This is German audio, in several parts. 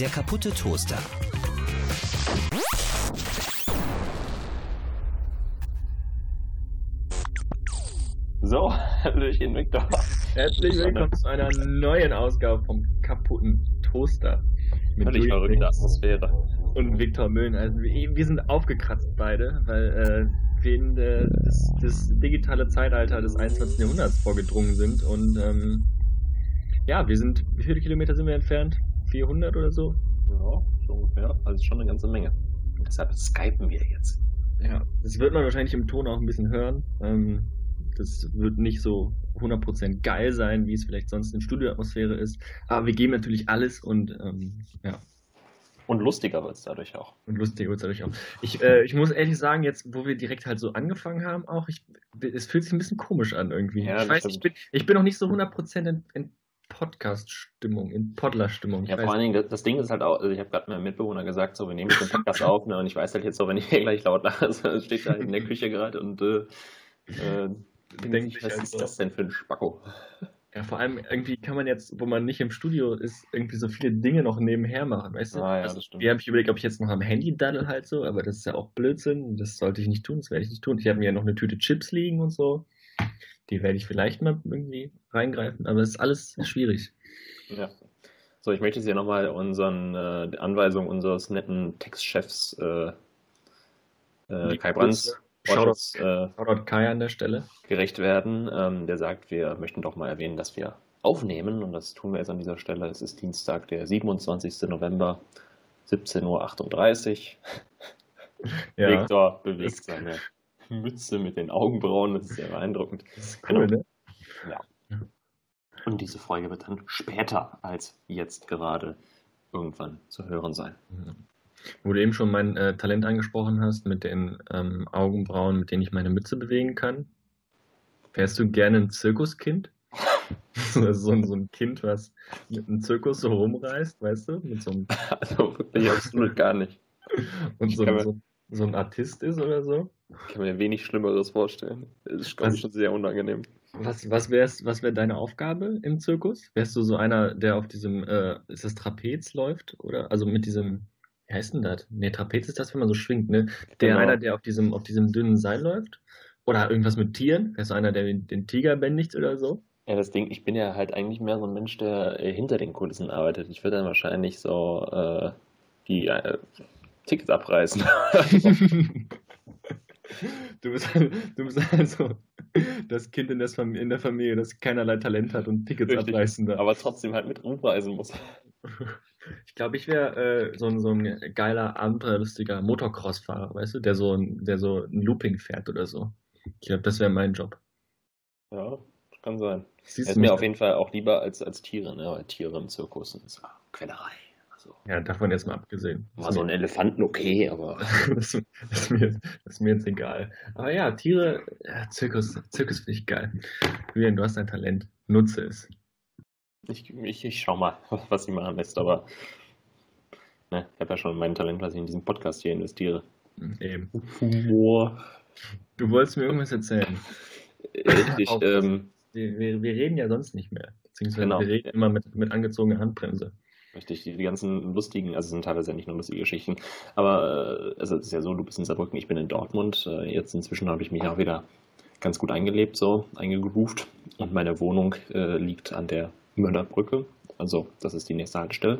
Der kaputte Toaster. So, Hallöchen, Victor. Herzlich willkommen zu einer neuen Ausgabe vom kaputten Toaster. Mit Völlig verrückte Atmosphäre. Und Viktor Müllen. Also wir, wir, sind aufgekratzt beide, weil äh, wir in äh, das, das, digitale Zeitalter des 21. Jahrhunderts vorgedrungen sind. Und ähm, ja, wir sind, wie viele Kilometer sind wir entfernt? 400 oder so? Ja, so ungefähr. Also schon eine ganze Menge. Und deshalb skypen wir jetzt. Ja, das wird man wahrscheinlich im Ton auch ein bisschen hören. Ähm, das wird nicht so 100% geil sein, wie es vielleicht sonst in Studioatmosphäre ist. Aber wir geben natürlich alles und ähm, ja. Und lustiger wird es dadurch auch. Und lustiger wird es dadurch auch. Ich, äh, ich muss ehrlich sagen, jetzt, wo wir direkt halt so angefangen haben, auch, ich, es fühlt sich ein bisschen komisch an irgendwie. Ja, ich weiß, ich bin, ich bin noch nicht so 100% in, in Podcast-Stimmung, in Podler-Stimmung. Ja, vor allen Dingen, das, das, Ding ist halt auch, also ich habe gerade meinem Mitbewohner gesagt, so, wir nehmen jetzt den Podcast auf, ne, und ich weiß halt jetzt so, wenn ich hier gleich laut lache, also, steht da in der Küche gerade und äh, äh, denke ich, was ist das denn für ein Spacko? Ja, vor allem irgendwie kann man jetzt, wo man nicht im Studio ist, irgendwie so viele Dinge noch nebenher machen, weißt du? Ah, ja, also, das stimmt. Ich habe überlegt, ob ich jetzt noch am Handy daddel halt so, aber das ist ja auch Blödsinn. Das sollte ich nicht tun, das werde ich nicht tun. Ich habe mir ja noch eine Tüte Chips liegen und so. Die werde ich vielleicht mal irgendwie reingreifen, aber es ist alles schwierig. Ja. So, ich möchte jetzt hier nochmal unseren äh, Anweisungen unseres netten Textchefs äh, äh, Kai Brands Shoutout, äh, Shoutout Kai an der Stelle. Gerecht werden. Ähm, der sagt, wir möchten doch mal erwähnen, dass wir aufnehmen und das tun wir jetzt an dieser Stelle. Es ist Dienstag, der 27. November, 17.38 Uhr. Ja. Victor bewegt seine Mütze mit den Augenbrauen, das ist sehr beeindruckend. Ist cool, genau. ne? Ja. Und diese Folge wird dann später als jetzt gerade irgendwann zu hören sein. Mhm. Wo du eben schon mein äh, Talent angesprochen hast, mit den ähm, Augenbrauen, mit denen ich meine Mütze bewegen kann. Wärst du gerne ein Zirkuskind? so, so, ein Kind, was mit einem Zirkus so rumreist, weißt du? Mit so einem also wirklich absolut gar nicht. Und so, so, so, ein Artist ist oder so? Ich kann mir wenig Schlimmeres vorstellen. Das ist, ich, schon sehr unangenehm. Was, was wäre was wär deine Aufgabe im Zirkus? Wärst du so einer, der auf diesem, äh, ist das Trapez läuft? Oder also mit diesem wie heißt denn das? Ne, Trapez ist das, wenn man so schwingt, ne? Der genau. einer, der auf diesem, auf diesem dünnen Seil läuft? Oder irgendwas mit Tieren? Wärst du einer, der den, den Tiger bändigt oder so? Ja, das Ding, ich bin ja halt eigentlich mehr so ein Mensch, der äh, hinter den Kulissen arbeitet. Ich würde dann wahrscheinlich so äh, die äh, Tickets abreißen. du, bist, du bist also das Kind in, das in, der Familie, das keinerlei Talent hat und Tickets Richtig, abreißen darf. Aber trotzdem halt mit rumreisen muss. Ich glaube, ich wäre äh, so, so ein geiler, abenteuerlustiger Motocross-Fahrer, weißt du, der so ein, der so ein Looping fährt oder so. Ich glaube, das wäre mein Job. Ja, kann sein. Siehst ist mir auf jeden Fall auch lieber als, als Tiere, ne? Weil Tiere im Zirkus sind so Quellerei. Also, ja, davon jetzt mal abgesehen. War so ein Elefanten okay, aber. das, das, ist mir, das, ist mir, jetzt egal. Aber ja, Tiere, ja, Zirkus, Zirkus finde ich geil. Julian, du hast ein Talent. Nutze es. Ich, ich, ich schau mal, was sie machen lässt, aber ne, ich habe ja schon mein Talent, was ich in diesen Podcast hier investiere. Eben. Humor. Du wolltest mir irgendwas erzählen. Richtig. ähm, wir, wir, reden ja sonst nicht mehr. Beziehungsweise genau. wir reden immer mit, mit angezogener Handbremse. Richtig, die, ganzen lustigen, also es sind teilweise ja nicht nur lustige Geschichten, aber äh, also es ist ja so, du bist in Saarbrücken, ich bin in Dortmund. Äh, jetzt inzwischen habe ich mich auch wieder ganz gut eingelebt, so eingegroovt und meine Wohnung äh, liegt an der Möllerbrücke. Also, das ist die nächste Haltestelle.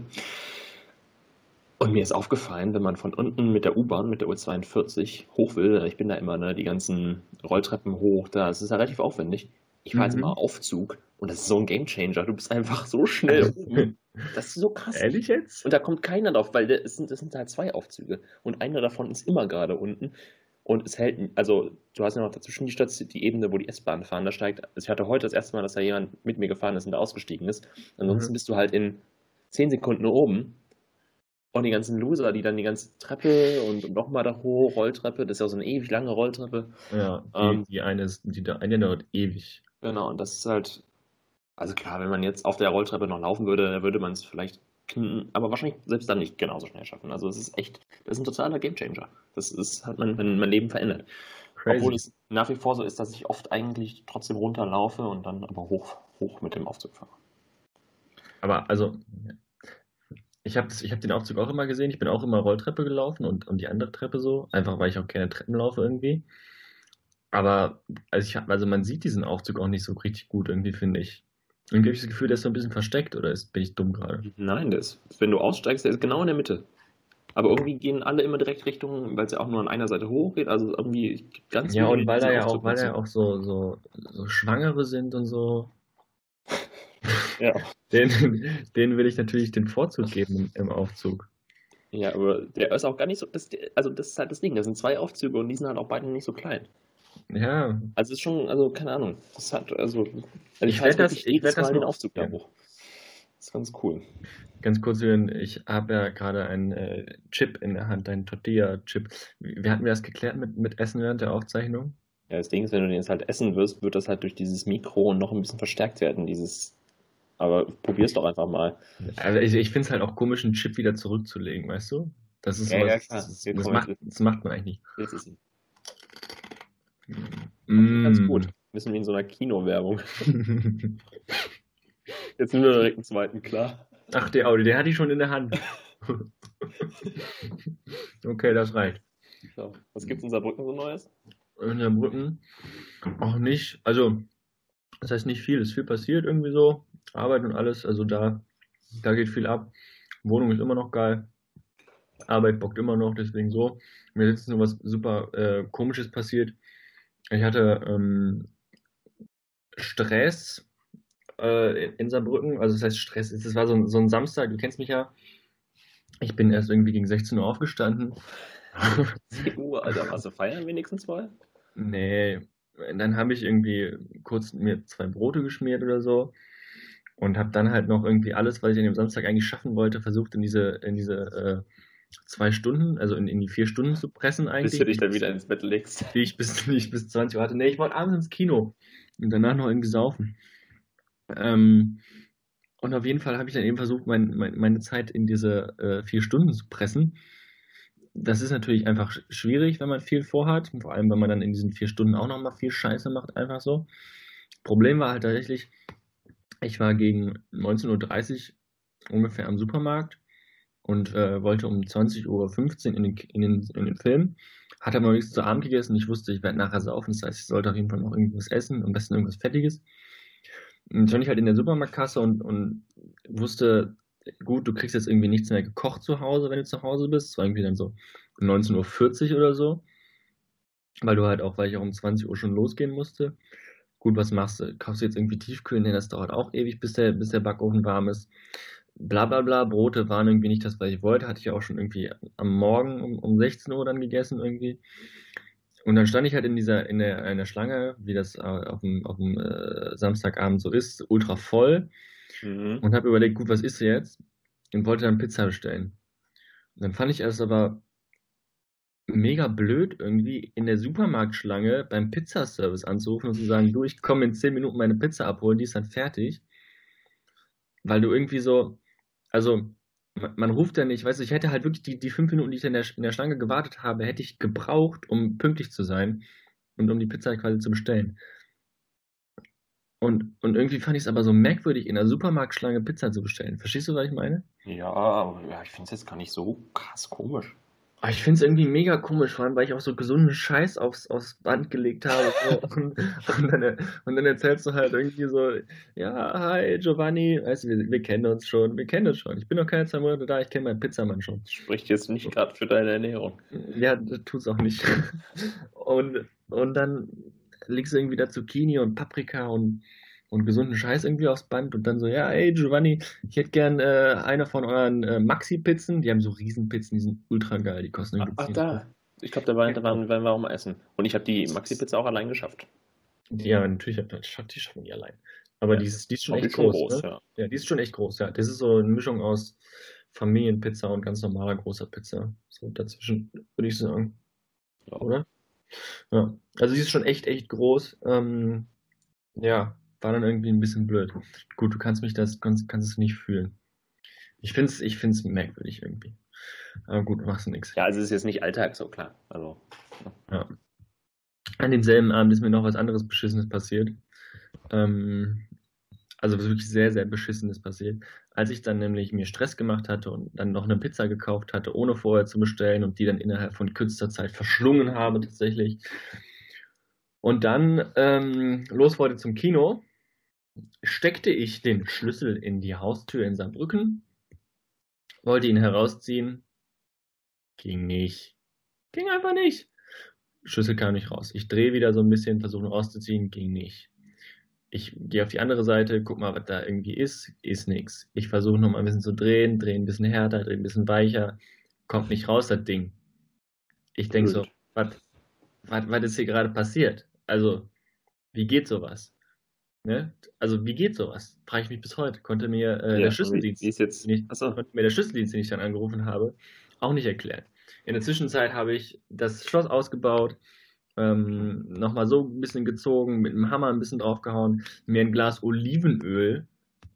Und mir ist aufgefallen, wenn man von unten mit der U-Bahn, mit der U42 hoch will, ich bin da immer ne, die ganzen Rolltreppen hoch, da es ist ja relativ aufwendig. Ich fahre mhm. jetzt mal Aufzug und das ist so ein Gamechanger. Du bist einfach so schnell oben. Das ist so krass. Ehrlich jetzt? Und da kommt keiner drauf, weil das sind, das sind halt zwei Aufzüge und einer davon ist immer gerade unten. Und es hält, also du hast ja noch dazwischen die Station, die Ebene, wo die S-Bahn fahren. Da steigt, also ich hatte heute das erste Mal, dass da jemand mit mir gefahren ist und da ausgestiegen ist. Ansonsten mhm. bist du halt in 10 Sekunden oben. Und die ganzen Loser, die dann die ganze Treppe und nochmal da hoch, Rolltreppe, das ist ja so eine ewig lange Rolltreppe. Ja, die, ähm, die eine ist, die eine dauert ewig. Genau, und das ist halt, also klar, wenn man jetzt auf der Rolltreppe noch laufen würde, dann würde man es vielleicht aber wahrscheinlich selbst dann nicht genauso schnell schaffen. Also es ist echt, das ist ein totaler Gamechanger. Das ist, hat mein, mein Leben verändert. Crazy. Obwohl es nach wie vor so ist, dass ich oft eigentlich trotzdem runterlaufe und dann aber hoch, hoch mit dem Aufzug fahre. Aber also, ich habe hab den Aufzug auch immer gesehen. Ich bin auch immer Rolltreppe gelaufen und, und die andere Treppe so. Einfach weil ich auch keine Treppen laufe irgendwie. Aber also, ich, also man sieht diesen Aufzug auch nicht so richtig gut irgendwie, finde ich. Irgendwie habe ich das Gefühl, der ist so ein bisschen versteckt oder ist, bin ich dumm gerade? Nein, der ist, wenn du aussteigst, der ist genau in der Mitte. Aber irgendwie gehen alle immer direkt Richtung, weil es ja auch nur an einer Seite hochgeht, also irgendwie ganz Ja, und weil da ja auch, weil da ja auch so, so, so Schwangere sind und so. ja. Den, denen will ich natürlich den Vorzug geben im Aufzug. Ja, aber der ist auch gar nicht so. Das, also, das ist halt das Ding. Da sind zwei Aufzüge und die sind halt auch beide nicht so klein. Ja. Also, ist schon, also, keine Ahnung. Das hat, also, also ich, ich werde das, ich werde das den Aufzug da hoch. Das ist ganz cool. Ganz kurz, ich habe ja gerade einen äh, Chip in der Hand, einen Tortilla-Chip. Wie hatten wir das geklärt mit, mit Essen während der Aufzeichnung? Ja, das Ding ist, wenn du den jetzt halt essen wirst, wird das halt durch dieses Mikro noch ein bisschen verstärkt werden, dieses aber probier's doch einfach mal. Also ich, ich finde es halt auch komisch, einen Chip wieder zurückzulegen, weißt du? Das ist ja, sowas, ja, klar. Das, das, macht, das, macht, man eigentlich nicht. Mm. Ganz gut. Wissen wir in so einer Kinowerbung. Jetzt nehmen wir direkt einen zweiten, klar. Ach, der Audi, der hatte ich schon in der Hand. okay, das reicht. So, was gibt's in Saarbrücken so Neues? In Saarbrücken auch nicht. Also, das heißt nicht viel, es ist viel passiert irgendwie so. Arbeit und alles, also da, da geht viel ab. Wohnung ist immer noch geil. Arbeit bockt immer noch, deswegen so. Mir ist jetzt nur was super äh, komisches passiert. Ich hatte ähm, Stress äh, in Saarbrücken, also das heißt Stress, es war so, so ein Samstag, du kennst mich ja. Ich bin erst irgendwie gegen 16 Uhr aufgestanden. 10 Uhr, also warst du feiern wenigstens mal? Nee, dann habe ich irgendwie kurz mir zwei Brote geschmiert oder so und habe dann halt noch irgendwie alles, was ich an dem Samstag eigentlich schaffen wollte, versucht in diese, in diese äh, zwei Stunden, also in, in die vier Stunden zu pressen eigentlich. Bis du dich dann wieder ins Bett legst. Wie ich bis, ich bis 20 Uhr hatte. Nee, ich wollte abends ins Kino und danach noch irgendwie saufen. Ähm, und auf jeden Fall habe ich dann eben versucht, mein, mein, meine Zeit in diese äh, vier Stunden zu pressen. Das ist natürlich einfach schwierig, wenn man viel vorhat. Vor allem, wenn man dann in diesen vier Stunden auch nochmal viel Scheiße macht, einfach so. Problem war halt tatsächlich, ich war gegen 19.30 Uhr ungefähr am Supermarkt und äh, wollte um 20.15 Uhr in den, in, den, in den Film. Hatte aber nichts zu Abend gegessen. Ich wusste, ich werde nachher saufen. Das heißt, ich sollte auf jeden Fall noch irgendwas essen, am besten irgendwas Fettiges. Und stand ich halt in der Supermarktkasse und, und wusste, gut, du kriegst jetzt irgendwie nichts mehr gekocht zu Hause, wenn du zu Hause bist. Es war irgendwie dann so 19.40 Uhr oder so. Weil du halt auch, weil ich auch um 20 Uhr schon losgehen musste gut, was machst du? Kaufst du jetzt irgendwie Tiefkühl? Nee, das dauert auch ewig, bis der, bis der Backofen warm ist. Bla bla bla, Brote waren irgendwie nicht das, was ich wollte. Hatte ich auch schon irgendwie am Morgen um, um 16 Uhr dann gegessen irgendwie. Und dann stand ich halt in dieser, in der, in der Schlange, wie das äh, auf dem, auf dem äh, Samstagabend so ist, ultra voll. Mhm. Und habe überlegt, gut, was isst du jetzt? Und wollte dann Pizza bestellen. Und dann fand ich es aber mega blöd, irgendwie in der Supermarktschlange beim Pizzaservice anzurufen und zu sagen, du, ich komme in 10 Minuten meine Pizza abholen, die ist dann fertig. Weil du irgendwie so, also man, ruft ja nicht, weißt du, ich hätte halt wirklich die, die fünf Minuten, die ich in der, in der Schlange gewartet habe, hätte ich gebraucht, um pünktlich zu sein und um die Pizza quasi zu bestellen. Und, und irgendwie fand ich es aber so merkwürdig, in der Supermarktschlange Pizza zu bestellen. Verstehst du, was ich meine? Ja, ja ich finde es jetzt gar nicht so krass komisch. Ah, ich finde es irgendwie mega komisch, vor allem, weil ich auch so gesunden Scheiß aufs, aufs Band gelegt habe. So. und, und, dann, und, dann, erzählst du halt irgendwie so, ja, hi Giovanni, weißt du, wir, wir, kennen uns schon, wir kennen uns schon. Ich bin noch keine zwei Monate da, ich kenne meinen Pizzamann schon. Spricht jetzt nicht gerade für deine Ernährung. Ja, tut's auch nicht. und, und dann legst du irgendwie da Zucchini und Paprika und und gesunden Scheiß irgendwie aufs Band und dann so, ja, ey Giovanni, ich hätte gern äh, eine von euren äh, Maxi-Pizzen. Die haben so Riesenpizzen, die sind ultra geil, die kosten irgendwie Ach, ach da. Ich glaube, da, war, da waren, waren wir auch mal essen. Und ich habe die Maxi-Pizza auch allein geschafft. Ja, natürlich, die schaffen die allein. Aber ja, die, ist, die ist schon echt groß. groß ne? ja. ja, die ist schon echt groß, ja. Das ist so eine Mischung aus Familienpizza und ganz normaler großer Pizza. So dazwischen, würde ich sagen. Ja. Oder? Ja. Also die ist schon echt, echt groß. Ähm, ja, war dann irgendwie ein bisschen blöd. Gut, du kannst mich das, kannst, kannst es nicht fühlen. Ich finde es ich find's merkwürdig irgendwie. Aber gut, machst du nichts. Ja, also es ist jetzt nicht Alltag so klar. Also, ja. An demselben Abend ist mir noch was anderes Beschissenes passiert. Ähm, Also wirklich sehr, sehr beschissenes passiert. Als ich dann nämlich mir Stress gemacht hatte und dann noch eine Pizza gekauft hatte, ohne vorher zu bestellen und die dann innerhalb von kürzester Zeit verschlungen habe tatsächlich. Und dann ähm, los wollte zum Kino, steckte ich den Schlüssel in die Haustür in Saarbrücken, wollte ihn herausziehen, ging nicht. Ging einfach nicht. Schlüssel kam nicht raus. Ich drehe wieder so ein bisschen, versuche ihn rauszuziehen, ging nicht ich gehe auf die andere Seite, guck mal, was da irgendwie ist, ist nichts. Ich versuche nochmal ein bisschen zu drehen, drehe ein bisschen härter, drehe ein bisschen weicher, kommt nicht raus, das Ding. Ich denke so, was, was ist hier gerade passiert? Also, wie geht sowas? Ne? Also, wie geht sowas? Frage ich mich bis heute. Konnte mir äh, ja, der Schlüsseldienst, ist jetzt, ich, konnte mir der Schlüsseldienst, den ich dann angerufen habe, auch nicht erklären. In der Zwischenzeit habe ich das Schloss ausgebaut, ähm, nochmal so ein bisschen gezogen, mit einem Hammer ein bisschen draufgehauen, mir ein Glas Olivenöl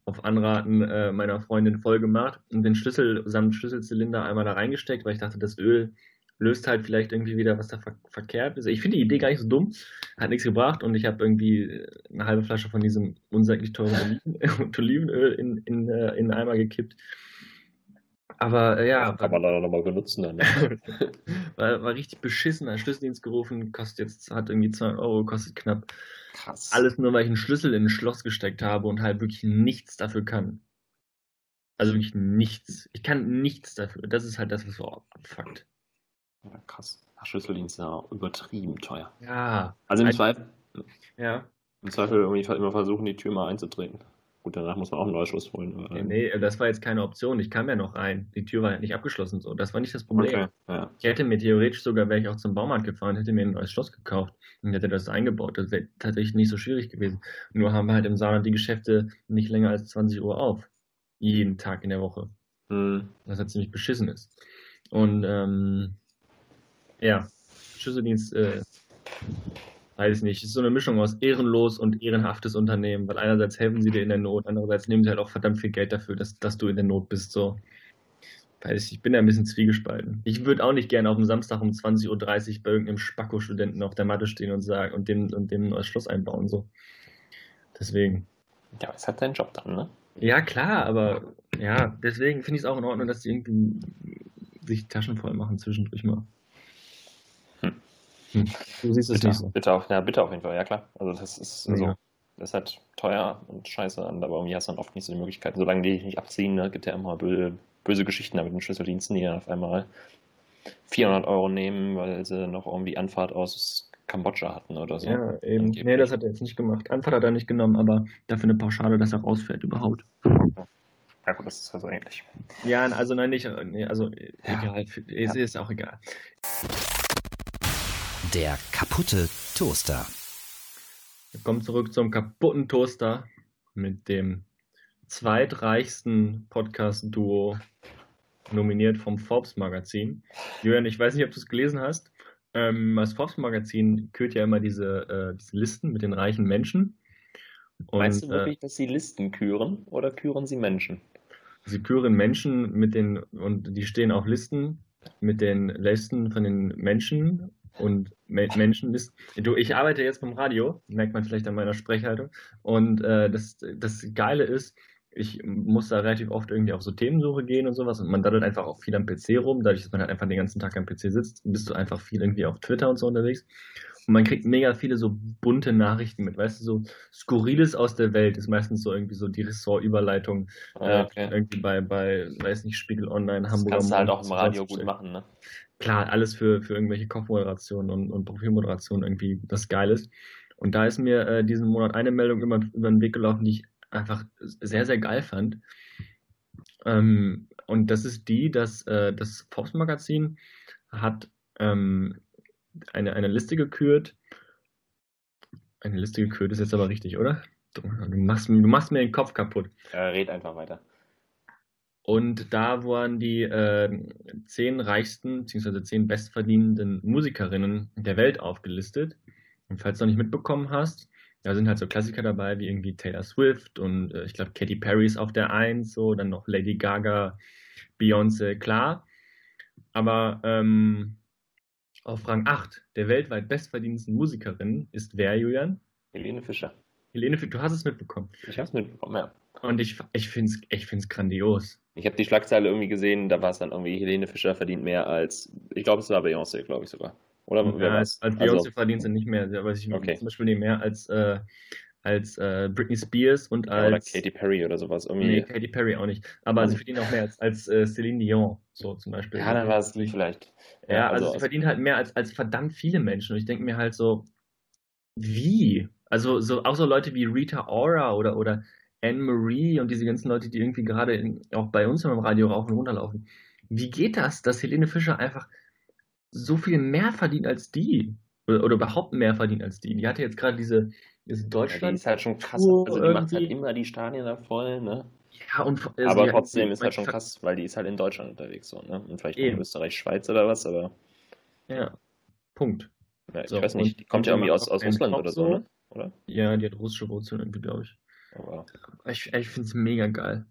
auf Anraten äh, meiner Freundin voll gemacht und den Schlüssel samt Schlüsselzylinder einmal da reingesteckt, weil ich dachte, das Öl löst halt vielleicht irgendwie wieder, was da ver verkehrt ist. Ich finde die Idee gar nicht so dumm, hat nichts gebracht und ich habe irgendwie eine halbe Flasche von diesem unsäglich teuren Oliven Olivenöl in, in, äh, in einen Eimer gekippt aber äh, ja. Kann man dann nochmal benutzen dann. Ne? war, war richtig beschissen, ein Schlüsseldienst gerufen, kostet jetzt, hat irgendwie 200 Euro, kostet knapp. Krass. Alles nur, weil ich einen Schlüssel in ein Schloss gesteckt habe und halt wirklich nichts dafür kann. Also wirklich nichts. Ich kann nichts dafür. Das ist halt das, was so abfuckt. Ja, krass. Schlüsseldienst ist ja übertrieben teuer. Ja. Also im Zweifel. Ja. Im Zweifel irgendwie immer versuchen, die Tür mal einzutreten. Gut, danach muss man auch einen Neuschuss holen. Nee, nee, das war jetzt keine Option. Ich kam ja noch rein. Die Tür war ja nicht abgeschlossen. So. Das war nicht das Problem. Okay, ja. Ich hätte mir theoretisch sogar, wäre ich auch zum Baumarkt gefahren, hätte mir ein neues Schloss gekauft und hätte das eingebaut. Das wäre tatsächlich nicht so schwierig gewesen. Nur haben wir halt im Saarland die Geschäfte nicht länger als 20 Uhr auf. Jeden Tag in der Woche. Hm. Was halt ziemlich beschissen ist. Und ähm, ja, Schlüsseldienst äh, weiß ich nicht, ist so eine Mischung aus ehrenlos und ehrenhaftes Unternehmen, weil einerseits helfen sie dir in der Not, andererseits nehmen sie halt auch verdammt viel Geld dafür, dass, dass du in der Not bist, so. Weiß ich, ich bin da ein bisschen zwiegespalten. Ich würde auch nicht gerne auf dem Samstag um 20.30 Uhr bei irgendeinem Spacko-Studenten auf der Matte stehen und sagen und dem, und dem ein neues Schloss einbauen, so. Deswegen. Ja, es hat seinen Job dann, ne? Ja, klar, aber ja, deswegen finde ich es auch in Ordnung, dass die irgendwie sich Taschen voll machen zwischendurch mal. Hm. Du siehst es bitte, nicht so. Bitte auf, ja, bitte auf jeden Fall, ja klar. Also das ist ja. so. Das ist halt teuer und scheiße, aber irgendwie hast du dann oft nicht so die Möglichkeiten. Solange die nicht abziehen, ne, gibt ja immer böse, böse Geschichten mit den Schlüsseldiensten, die dann auf einmal 400 Euro nehmen, weil sie noch irgendwie Anfahrt aus Kambodscha hatten oder so. Ja, eben. Nee, das hat er jetzt nicht gemacht. Anfahrt hat er nicht genommen, aber dafür eine Pauschale, dass er rausfährt überhaupt. Ja gut, das ist ja so ähnlich. Ja, also nein, nicht, also ja. egal, ist, ist auch egal. Der kaputte Toaster. Wir kommen zurück zum kaputten Toaster mit dem zweitreichsten Podcast-Duo nominiert vom Forbes Magazin. Julian, ich weiß nicht, ob du es gelesen hast. Ähm, das Forbes Magazin kürt ja immer diese, äh, diese Listen mit den reichen Menschen. Und, Meinst du wirklich, äh, dass sie Listen küren oder küren sie Menschen? Sie küren Menschen mit den, und die stehen auf Listen mit den Listen von den Menschen und Menschen ist. Du, ich arbeite jetzt beim Radio, merkt man vielleicht an meiner Sprechhaltung. Und äh, das, das Geile ist, ich muss da relativ oft irgendwie auf so Themensuche gehen und sowas und man daddelt einfach auch viel am PC rum, dadurch, dass man halt einfach den ganzen Tag am PC sitzt, bist du einfach viel irgendwie auf Twitter und so unterwegs. Und man kriegt mega viele so bunte Nachrichten mit, weißt du, so Skurriles aus der Welt ist meistens so irgendwie so die Ressortüberleitung ah, okay. äh, irgendwie bei, bei, weiß nicht, Spiegel Online, Hamburg. Das kannst du halt auch im Radio gut machen, ne? Klar, alles für, für irgendwelche Kochmoderationen und, und Profilmoderationen irgendwie das geil ist. Und da ist mir äh, diesen Monat eine Meldung über, über den Weg gelaufen, die ich einfach sehr, sehr geil fand. Ähm, und das ist die, dass äh, das Forbes Magazin hat ähm, eine, eine Liste gekürt. Eine Liste gekürt ist jetzt aber richtig, oder? Du, machst, du machst mir den Kopf kaputt. Ja, red einfach weiter. Und da waren die äh, zehn reichsten bzw. zehn bestverdienenden Musikerinnen der Welt aufgelistet. Und falls du noch nicht mitbekommen hast, da sind halt so Klassiker dabei wie irgendwie Taylor Swift und äh, ich glaube Katy Perry ist auf der Eins, so dann noch Lady Gaga, Beyoncé, klar. Aber ähm, auf Rang 8 der weltweit bestverdienendsten Musikerin ist wer, Julian? Helene Fischer. Helene, du hast es mitbekommen. Ich habe es mitbekommen, ja. Und ich, ich finde es ich find's grandios. Ich habe die Schlagzeile irgendwie gesehen, da war es dann irgendwie, Helene Fischer verdient mehr als, ich glaube, es war Beyoncé, glaube ich sogar. Oder ja, als, als Beyoncé also, verdient sie nicht mehr, aber ich okay. zum Beispiel nicht mehr als, äh, als äh, Britney Spears und als. Oder Katy Perry oder sowas. Irgendwie. Nee, Katy Perry auch nicht. Aber sie verdient auch mehr als, als äh, Celine Dion, so zum Beispiel. Ja, dann war es nicht vielleicht. Ja, ja also, also sie verdient halt mehr als, als verdammt viele Menschen. Und ich denke mir halt so, wie? Also so, auch so Leute wie Rita Ora oder, oder Anne-Marie und diese ganzen Leute, die irgendwie gerade auch bei uns im Radio rauf und runterlaufen. Wie geht das, dass Helene Fischer einfach so viel mehr verdient als die? Oder, oder überhaupt mehr verdient als die? Die hatte jetzt gerade diese, diese Deutschland. Ja, die ist halt schon krass. Also die irgendwie. macht halt immer die Stadien da voll, ne? Ja, und, äh, aber trotzdem ist halt schon krass, weil die ist halt in Deutschland unterwegs so, ne? Und vielleicht in Österreich, Schweiz oder was, aber. Ja, Punkt. Ja, ich so, weiß nicht, die kommt ja irgendwie aus, aus Russland oder so, ne? Oder? Ja, die hat russische Wurzeln irgendwie, glaube ich. Aber ich, ich finde es mega geil.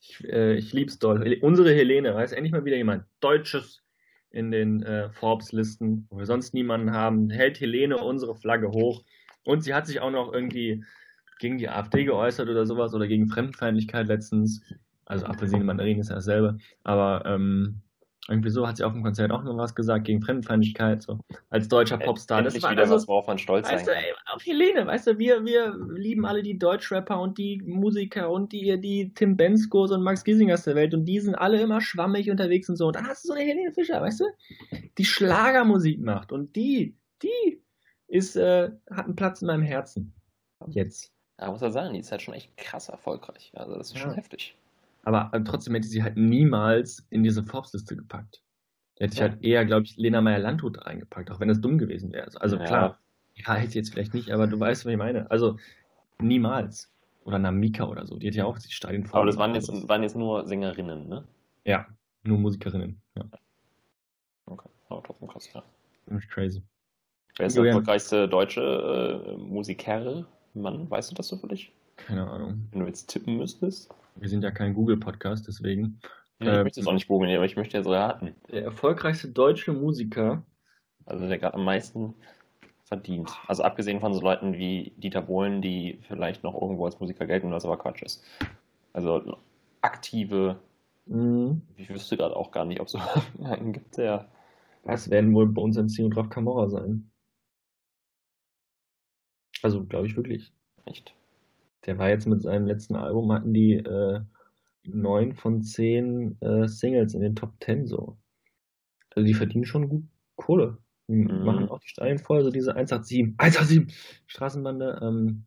Ich, äh, ich lieb's doll. Unsere Helene, weiß endlich mal wieder jemand Deutsches in den äh, Forbes-Listen, wo wir sonst niemanden haben, hält Helene unsere Flagge hoch. Und sie hat sich auch noch irgendwie gegen die AfD geäußert oder sowas oder gegen Fremdenfeindlichkeit letztens. Also Apfelsine Mandarinen ist ja dasselbe. Aber ähm, irgendwie so hat sie auf dem Konzert auch noch was gesagt gegen Fremdenfeindlichkeit, so als deutscher Popstar. Endlich das war wieder also, was, worauf man stolz weißt sein kann. Du, ey, auf Helene, weißt du, wir, wir lieben alle die Deutschrapper und die Musiker und die, die Tim Benskos und Max Giesingers der Welt und die sind alle immer schwammig unterwegs und so. Und dann hast du so eine Helene Fischer, weißt du, die Schlagermusik macht und die, die ist, äh, hat einen Platz in meinem Herzen. Jetzt. Ja, muss er sagen, die ist halt schon echt krass erfolgreich. Also das ist ja. schon heftig. Aber äh, trotzdem hätte sie halt niemals in diese Forbes-Liste gepackt. Da hätte ich halt eher, glaube ich, Lena Meyer-Landrut reingepackt, auch wenn das dumm gewesen wäre. Also ja. klar, ja, hätte ich jetzt vielleicht nicht, aber du weißt, was ich meine. Also niemals. Oder Namika oder so, die hat ja auch die Stadien vor. Aber das waren jetzt, waren jetzt nur Sängerinnen, ne? Ja, nur Musikerinnen, ja. Okay, aber trotzdem krass, ja. Crazy. Wer ist der erfolgreichste deutsche äh, Musiker? Mann, weißt du das so für dich? Keine Ahnung. Wenn du jetzt tippen müsstest? Wir sind ja kein Google-Podcast, deswegen. Nee, ich ähm, möchte es auch nicht googeln, aber ich möchte jetzt raten. Der erfolgreichste deutsche Musiker. Also der gerade am meisten verdient. Also abgesehen von so Leuten wie Dieter Bohlen, die vielleicht noch irgendwo als Musiker gelten, was aber Quatsch ist. Also aktive. Mhm. Ich wüsste gerade auch gar nicht, ob es so einen gibt, der. Das werden wohl bei uns ein Ziel und Camorra sein. Also, glaube ich wirklich. Echt? Der war jetzt mit seinem letzten Album, hatten die äh, neun von zehn äh, Singles in den Top Ten so. Also die verdienen schon gut Kohle. Die mhm. machen auch die Stadien voll, so diese 187, 187 Straßenbande. Ähm,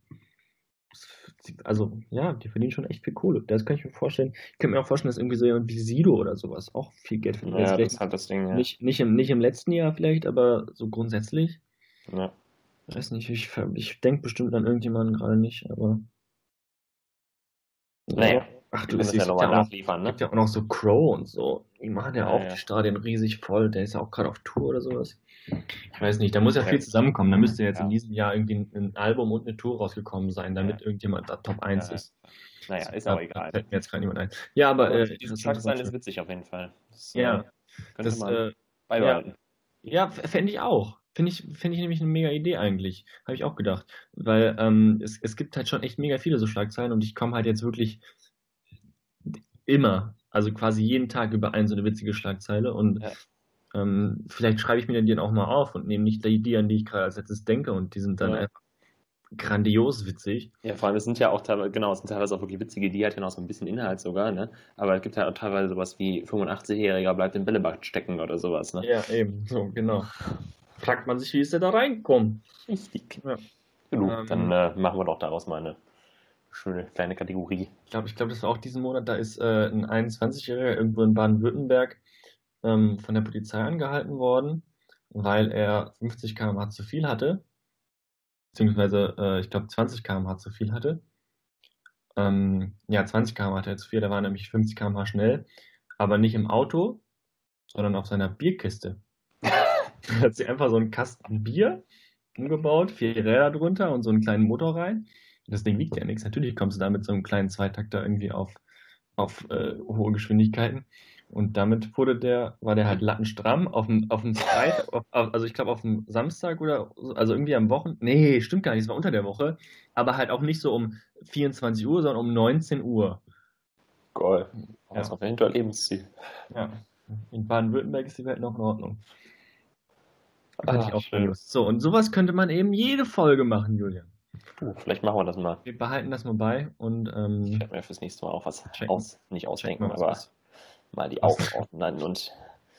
also ja, die verdienen schon echt viel Kohle. Das kann ich mir vorstellen. Ich könnte mir auch vorstellen, dass irgendwie so jemand wie Sido oder sowas auch viel Geld verdient. Ja, das ist halt das Ding, ja. Nicht, nicht, im, nicht im letzten Jahr vielleicht, aber so grundsätzlich. Ja. Weiß nicht, ich, ich denke bestimmt an irgendjemanden gerade nicht, aber. Naja. Ach, du, bist ja nochmal nachliefern, ne? Gibt ja auch noch so Crow und so. Die machen ja, ja auch ja. die Stadien riesig voll. Der ist ja auch gerade auf Tour oder sowas. Ich weiß nicht, da muss ja viel zusammenkommen. Da müsste jetzt ja. in diesem Jahr irgendwie ein, ein, Album und eine Tour rausgekommen sein, damit irgendjemand da Top 1 ist. Naja, ist auch egal. Fällt mir jetzt gerade niemand ein. Ja, aber. Äh, dieses Schlagzeilen ist witzig auf jeden Fall. Das, ja. Äh, könnte das, man äh, beibehalten. Ja, fände ich auch. Finde ich, find ich nämlich eine mega Idee eigentlich. Habe ich auch gedacht. Weil ähm, es, es gibt halt schon echt mega viele so Schlagzeilen und ich komme halt jetzt wirklich immer, also quasi jeden Tag über ein so eine witzige Schlagzeile und ja. ähm, vielleicht schreibe ich mir dann die auch mal auf und nehme nicht die, die an die ich gerade als letztes denke und die sind dann ja. einfach grandios witzig. Ja, vor allem, es sind ja auch teilweise, genau, es sind teilweise auch wirklich witzige, die hat ja noch so ein bisschen Inhalt sogar, ne? Aber es gibt ja auch teilweise sowas wie 85-Jähriger bleibt im Bällebad stecken oder sowas, ne? Ja, eben, so, genau fragt man sich, wie ist er da reingekommen? Richtig. Ja. Genug, ähm, dann äh, machen wir doch daraus mal eine schöne kleine Kategorie. Ich glaube, ich glaub, das war auch diesen Monat, da ist äh, ein 21-Jähriger irgendwo in Baden-Württemberg ähm, von der Polizei angehalten worden, weil er 50 km/h zu viel hatte. Beziehungsweise, äh, ich glaube, 20 km/h zu viel hatte. Ähm, ja, 20 km/h hatte er zu viel, da war nämlich 50 km/h schnell, aber nicht im Auto, sondern auf seiner Bierkiste. hat sie einfach so einen Kasten Bier umgebaut, vier Räder drunter und so einen kleinen Motor rein. Das Ding wiegt ja nichts. Natürlich kommst du da mit so einem kleinen Zweitakter irgendwie auf auf äh, hohe Geschwindigkeiten. Und damit wurde der, war der halt lattenstramm auf dem, auf dem Freitag, auf, also ich glaube auf dem Samstag oder so, also irgendwie am Wochen. Nee, stimmt gar nicht, es war unter der Woche, aber halt auch nicht so um 24 Uhr, sondern um 19 Uhr. Geil. Das ist auf jeden Fall Lebensziel. Ja. In Baden-Württemberg ist die Welt noch in Ordnung. Ah, Hatte ich auch schön. Lust. So, und sowas könnte man eben jede Folge machen, Julian. Puh, vielleicht machen wir das mal. Wir behalten das mal bei und ähm, Ich werde mir fürs nächste Mal auch was Checken. aus, nicht ausdenken, was aber ist. mal die Augen ordnen und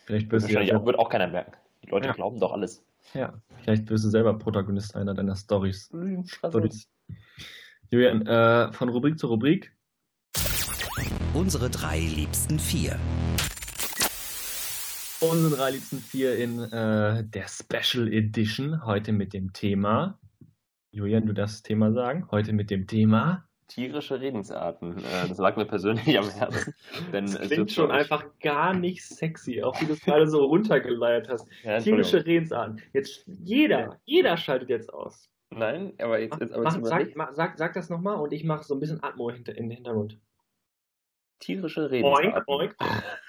vielleicht wirst du wahrscheinlich ja, auch, wird auch keiner merken. Die Leute Ja. glauben doch alles. ja, vielleicht wirst du selber Protagonist einer deiner Stories. Also, Stories. Julian, äh, von Rubrik zu Rubrik. Unsere drei liebsten vier. Unsere drei liebsten vier in äh, der Special Edition. Heute mit dem Thema. Julian, du darfst das Thema sagen. Heute mit dem Thema. Tierische Redensarten. Äh, das lag mir persönlich am Herzen. Denn Das klingt schon einfach gar nicht sexy, auch wie du es gerade so runtergeleiert hast. Ja, Tierische. Redensarten. Jetzt jeder, jeder schaltet jetzt aus. Nein, aber jetzt, jetzt aber Mach, jetzt sag, mach, sag, sag das nochmal und ich mache so ein bisschen Atmo hinter, in den Hintergrund. Tierische Oink, Redensarten. oink.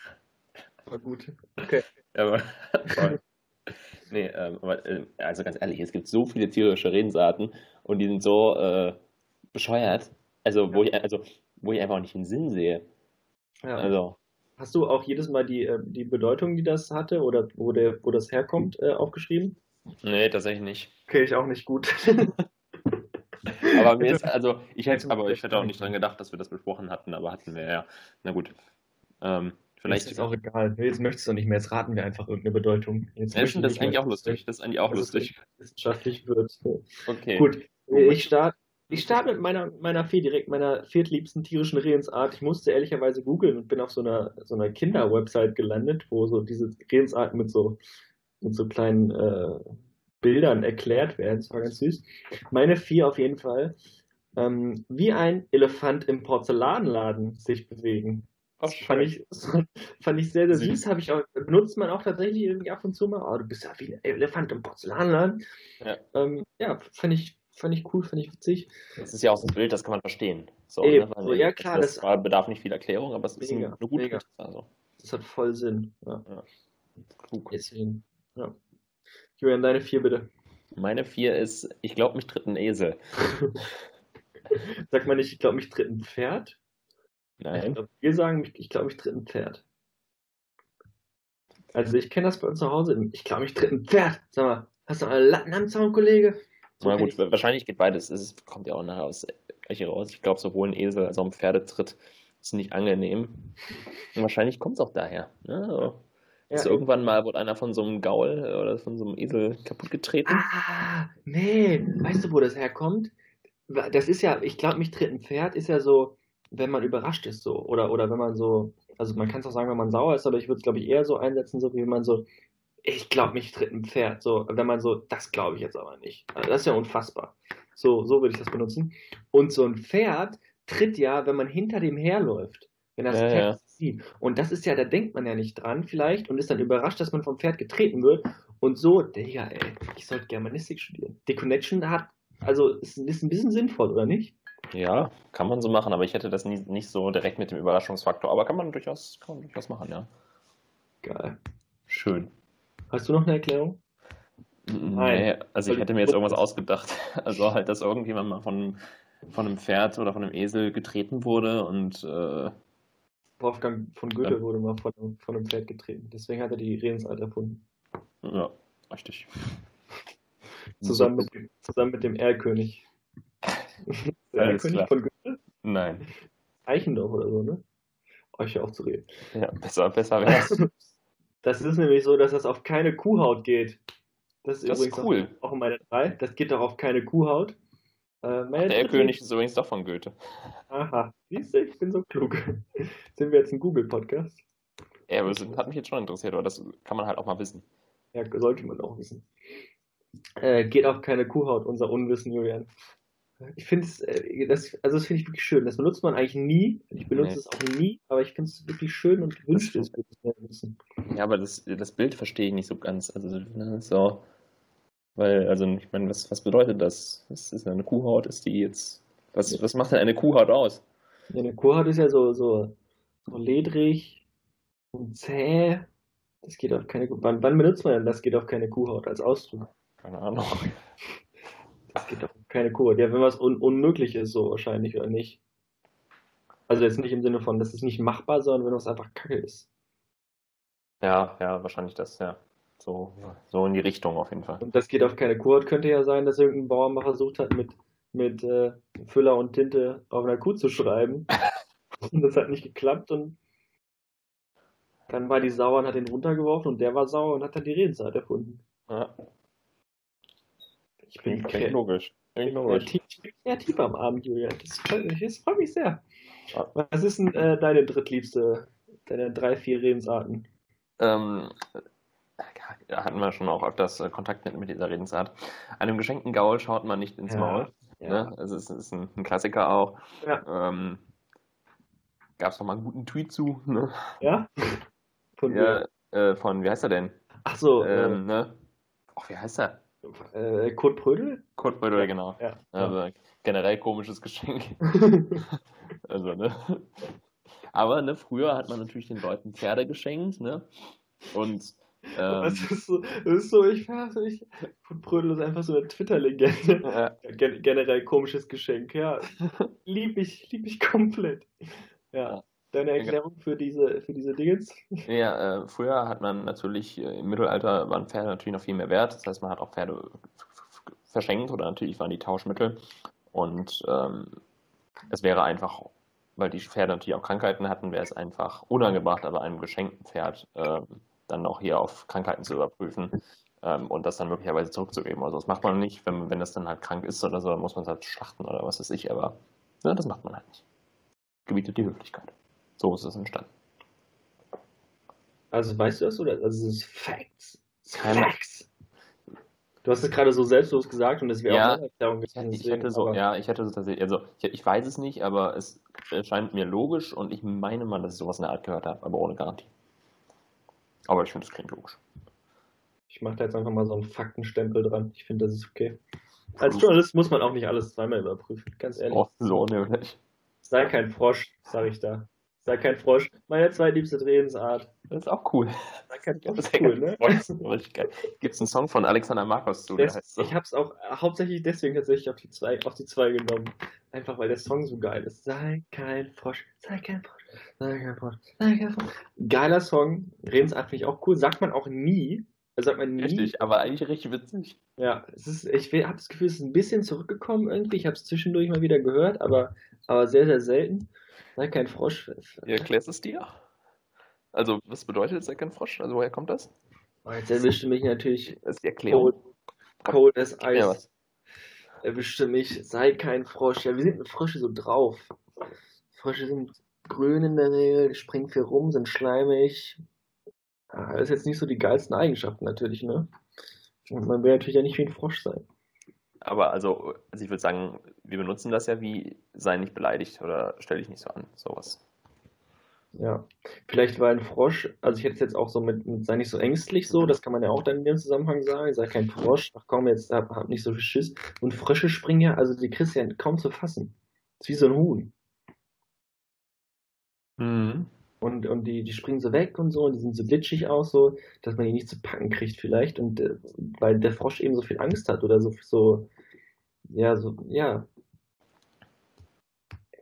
War gut. Okay. Aber, nee, ähm, aber, äh, also ganz ehrlich, es gibt so viele tierische Redensarten und die sind so äh, bescheuert. Also, wo ich, also, wo ich einfach auch nicht den Sinn sehe. Ja. Also, Hast du auch jedes Mal die, äh, die Bedeutung, die das hatte oder wo, der, wo das herkommt, äh, aufgeschrieben? nee, tatsächlich nicht. Okay, ich auch nicht gut. Aber mir ist, also, ich hätte, Hätte- aber ich hätte auch nicht dran gedacht, dass wir das besprochen hatten, aber hatten wir ja. Na gut. Ähm, Vielleicht ist auch egal. Jetzt möchtest du nicht mehr. Jetzt raten wir einfach irgendeine Bedeutung. Jetzt Ja, das ich ist eigentlich auch lustig. Das ist eigentlich auch es lustig. Wissenschaftlich wird. Okay. Gut, ich starte ich starte mit meiner, meiner vier, direkt meiner viertliebsten tierischen Redensart. Ich musste ehrlicherweise googeln und bin auf so einer, so einer Kinder-Website gelandet, wo so diese Redensarten mit so, mit so kleinen äh, Bildern erklärt werden. Das war ganz süß. Meine vier auf jeden Fall. Ähm, wie ein Elefant im Porzellanladen sich bewegen. Ach, fand ich, fand ich sehr, sehr süß. Habe ich auch, benutzt man auch tatsächlich irgendwie ab und zu mal. Oh, du bist ja wie ein Elefant im Porzellanladen. Ja. Ähm, ja, fand ich, fand ich cool, fand ich witzig. Das ist ja auch so ein Bild, das kann man verstehen. So, Eben, ne? So, ja, klar, Das, das- bedarf nicht viel Erklärung, aber es ist ein, Mega, eine gute mega. Also, Das hat voll Sinn. Ja, klug. deswegen. Ja. Julian, deine vier bitte. Meine vier ist, ich glaube, mich tritt ein Esel. Sag mal nicht, ich glaube, mich tritt ein Pferd. Ich Nein. glaub, wir sagen, ich- ich glaube, mich tritt ein Pferd. Also ich kenne das bei uns zu Hause. Ich glaube, mich tritt ein Pferd. Sag mal, hast du eine Latten am Zaun, Kollege? So Na gut, ich- wahrscheinlich geht beides. Es kommt ja auch nachher aus gleiche raus. Ich glaube, sowohl ein Esel als auch ein Pferdetritt ist nicht angenehm. Und wahrscheinlich kommt es auch daher. Ne? So. Ja, Ist irgendwann mal wurde einer von so einem Gaul oder von so einem Esel kaputt getreten. Ah, nee, weißt du, wo das herkommt? Das ist ja, ich glaube, mich tritt ein Pferd, ist ja so, wenn man überrascht ist, so. Oder, oder wenn man so, also man kann es auch sagen, wenn man sauer ist, aber ich würde es, glaube ich, eher so einsetzen, so wie wenn man so, ich glaube, mich tritt ein Pferd. So, wenn man so, das glaube ich jetzt aber nicht. Also das ist ja unfassbar. So, so würde ich das benutzen. Und so ein Pferd tritt ja, wenn man hinter dem herläuft. Wenn das Ja, Pferd ja. sieht. Und das ist ja, da denkt man ja nicht dran vielleicht und ist dann überrascht, dass man vom Pferd getreten wird. Und so, Digga, ey, ich sollte Germanistik studieren. Die Connection hat, also ist, ist ein bisschen sinnvoll, oder nicht? Ja, kann man so machen, aber ich hätte das nie, nicht so direkt mit dem Überraschungsfaktor. Aber kann man durchaus, kann man durchaus machen, ja. Geil. Schön. Hast du noch eine Erklärung? Nee, also ich hätte mir jetzt irgendwas ausgedacht. Also halt, dass irgendjemand mal von, von einem Pferd oder von einem Esel getreten wurde und äh, Wolfgang von Goethe Ja. wurde mal von, einem- von einem Pferd getreten. Deswegen hat er die Redensart erfunden. ja, richtig. Zusammen mit, dem- zusammen mit dem Erlkönig. Der Alles Erlkönig klar. von Goethe? Nein. Eichendorff oder so, ne? Euch ja auch zu reden. Ja, besser, besser wär's. Das ist nämlich so, dass das auf keine Kuhhaut geht. Das ist Das ist übrigens cool. auch, in meiner 3. Das geht doch auf keine Kuhhaut. Äh, Der König ist übrigens doch von Goethe. Aha, siehst du, ich bin so klug. Sind wir jetzt ein Google-Podcast? Ja, aber das hat mich jetzt schon interessiert, aber das kann man halt auch mal wissen. Ja, sollte man auch wissen. Äh, geht auf keine Kuhhaut, unser Unwissen, Julian. Ich finde es, äh, das, also das finde ich wirklich schön. Das benutzt man eigentlich nie. Ich benutze Nee. es auch nie, aber ich finde es wirklich schön und wünschte es es mehr wissen. Ja, aber das, das Bild verstehe ich nicht so ganz. Also, ne, so. Weil, also, ich meine, was, was bedeutet das? Was ist eine Kuhhaut? Ist die jetzt. Was, was macht denn eine Kuhhaut aus? Ja, eine Kuhhaut ist ja so, so, so ledrig und zäh. Das geht auf keine Wann, wann benutzt man denn das geht auf keine Kuhhaut als Ausdruck? Keine Ahnung. Das geht auf keine Kuhhaut. Ja, wenn was un unmöglich ist, so wahrscheinlich, oder nicht? Also jetzt nicht im Sinne von, das ist nicht machbar, sondern wenn was einfach kacke ist. Ja, ja, wahrscheinlich das, ja. So, so in die Richtung auf jeden Fall. Und das geht auf keine Kuhhaut. Könnte ja sein, dass irgendein Bauer mal versucht hat, mit, mit äh, Füller und Tinte auf einer Kuh zu schreiben. und das hat nicht geklappt und dann war die sauer und hat ihn runtergeworfen und der war sauer und hat dann die Redensart erfunden. Ja. Ich bin Klingt logisch. Kreativ, ich bin kreativ am Abend, Julia. Das freut mich, das freut mich sehr. Was ist denn äh, deine drittliebste, deine drei, vier Redensarten? Ähm, da hatten wir schon auch öfters äh, Kontakt mit, mit dieser Redensart. Einem geschenkten Gaul schaut man nicht ins Ja, Maul. ja. Ne? Also es ist ein, ein Klassiker auch. Ja. Ähm, Gab es noch mal einen guten Tweet zu. Ne? Ja? Von Ja, äh, von, wie heißt er denn? Ach so, Ähm, ne? Ach, wie heißt er? Äh, Kurt Prödel? Kurt Bödel, genau. Ja. Also, generell komisches Geschenk. Also, ne? Aber, ne, früher hat man natürlich den Leuten Pferde geschenkt, ne? Und, ähm, das, ist so, das ist so, ich weiß nicht. Kurt Prödel ist einfach so eine Twitter-Legende. Gen generell komisches Geschenk, ja. Lieb ich, lieb ich komplett. Ja. Deine Erklärung für diese, für diese Dingens? ja, äh, früher hat man natürlich, äh, im Mittelalter waren Pferde natürlich noch viel mehr wert. Das heißt, man hat auch Pferde verschenkt oder natürlich waren die Tauschmittel. Und ähm, es wäre einfach, weil die Pferde natürlich auch Krankheiten hatten, wäre es einfach unangebracht, aber einem geschenkten Pferd ähm, dann auch hier auf Krankheiten zu überprüfen ähm, und das dann möglicherweise zurückzugeben. Also das macht man nicht, wenn, wenn das dann halt krank ist oder so, dann muss man es halt schlachten oder was weiß ich, aber ja, das macht man halt nicht. Gebietet die Höflichkeit. So ist es entstanden. Also weißt du das oder? Also es ist Facts. Keine- Facts. Du hast es gerade so selbstlos gesagt und es wäre Ja, auch eine Erklärung Ich hätte, gewesen. ich hätte so, ja, ich hätte so tatsächlich, also ich, ich weiß es nicht, aber es erscheint mir logisch und ich meine mal, dass ich sowas in der Art gehört habe, aber ohne Garantie. Aber ich finde, es klingt logisch. Ich mache da jetzt einfach mal so einen Faktenstempel dran. Ich finde, das ist okay. Als Journalist muss man auch nicht alles zweimal überprüfen, ganz ehrlich. Oh, so nämlich. Sei kein Frosch, sage ich da. Sei kein Frosch. Meine zweitliebste Redensart. Das ist auch cool. Sei kein Frosch. Das ist cool, ne? Gibt es einen Song von Alexander Marcos zu, der Das, heißt so. ich habe es auch hauptsächlich deswegen tatsächlich auf die zwei, auf die zwei genommen. Einfach weil der Song so geil ist. Sei kein Frosch, sei kein Frosch, sei kein Frosch, sei kein Frosch. Geiler Song. Redensart finde ich auch cool. Sagt man auch nie. Also sagt man nie. Richtig, aber eigentlich richtig witzig. Ja, es ist, ich habe das Gefühl, es ist ein bisschen zurückgekommen irgendwie. Ich habe es zwischendurch mal wieder gehört, aber, aber sehr, sehr selten. Sei kein Frosch. Wie erklärst du es dir? Also, was bedeutet sei kein Frosch? Also, woher kommt das? Oh, Jetzt erwischte mich natürlich Das ist die Erklärung. cold, cold as. Ice. Erwischte mich, sei kein Frosch. Ja, wie sind denn Frösche so drauf? Frösche sind grün in der Regel, springen viel rum, sind schleimig. Ah, Das ist jetzt nicht so die geilsten Eigenschaften natürlich, ne? Und man will natürlich ja nicht wie ein Frosch sein. Aber also, also ich würde sagen, wir benutzen das ja wie sei nicht beleidigt oder stell dich nicht so an, sowas. Ja, vielleicht war ein Frosch, also ich hätte es jetzt auch so mit, mit sei nicht so ängstlich so, das kann man ja auch dann in dem Zusammenhang sagen, sei kein Frosch, ach komm, jetzt hab, hab nicht so viel Schiss. Und Frösche springen ja, also die kriegst du ja kaum zu fassen. ist wie so ein Huhn. Mhm. Und, und die, die springen so weg und so, und die sind so glitschig aus, so, dass man die nicht zu packen kriegt vielleicht. Und äh, weil der Frosch eben so viel Angst hat oder so, so, ja, so, ja.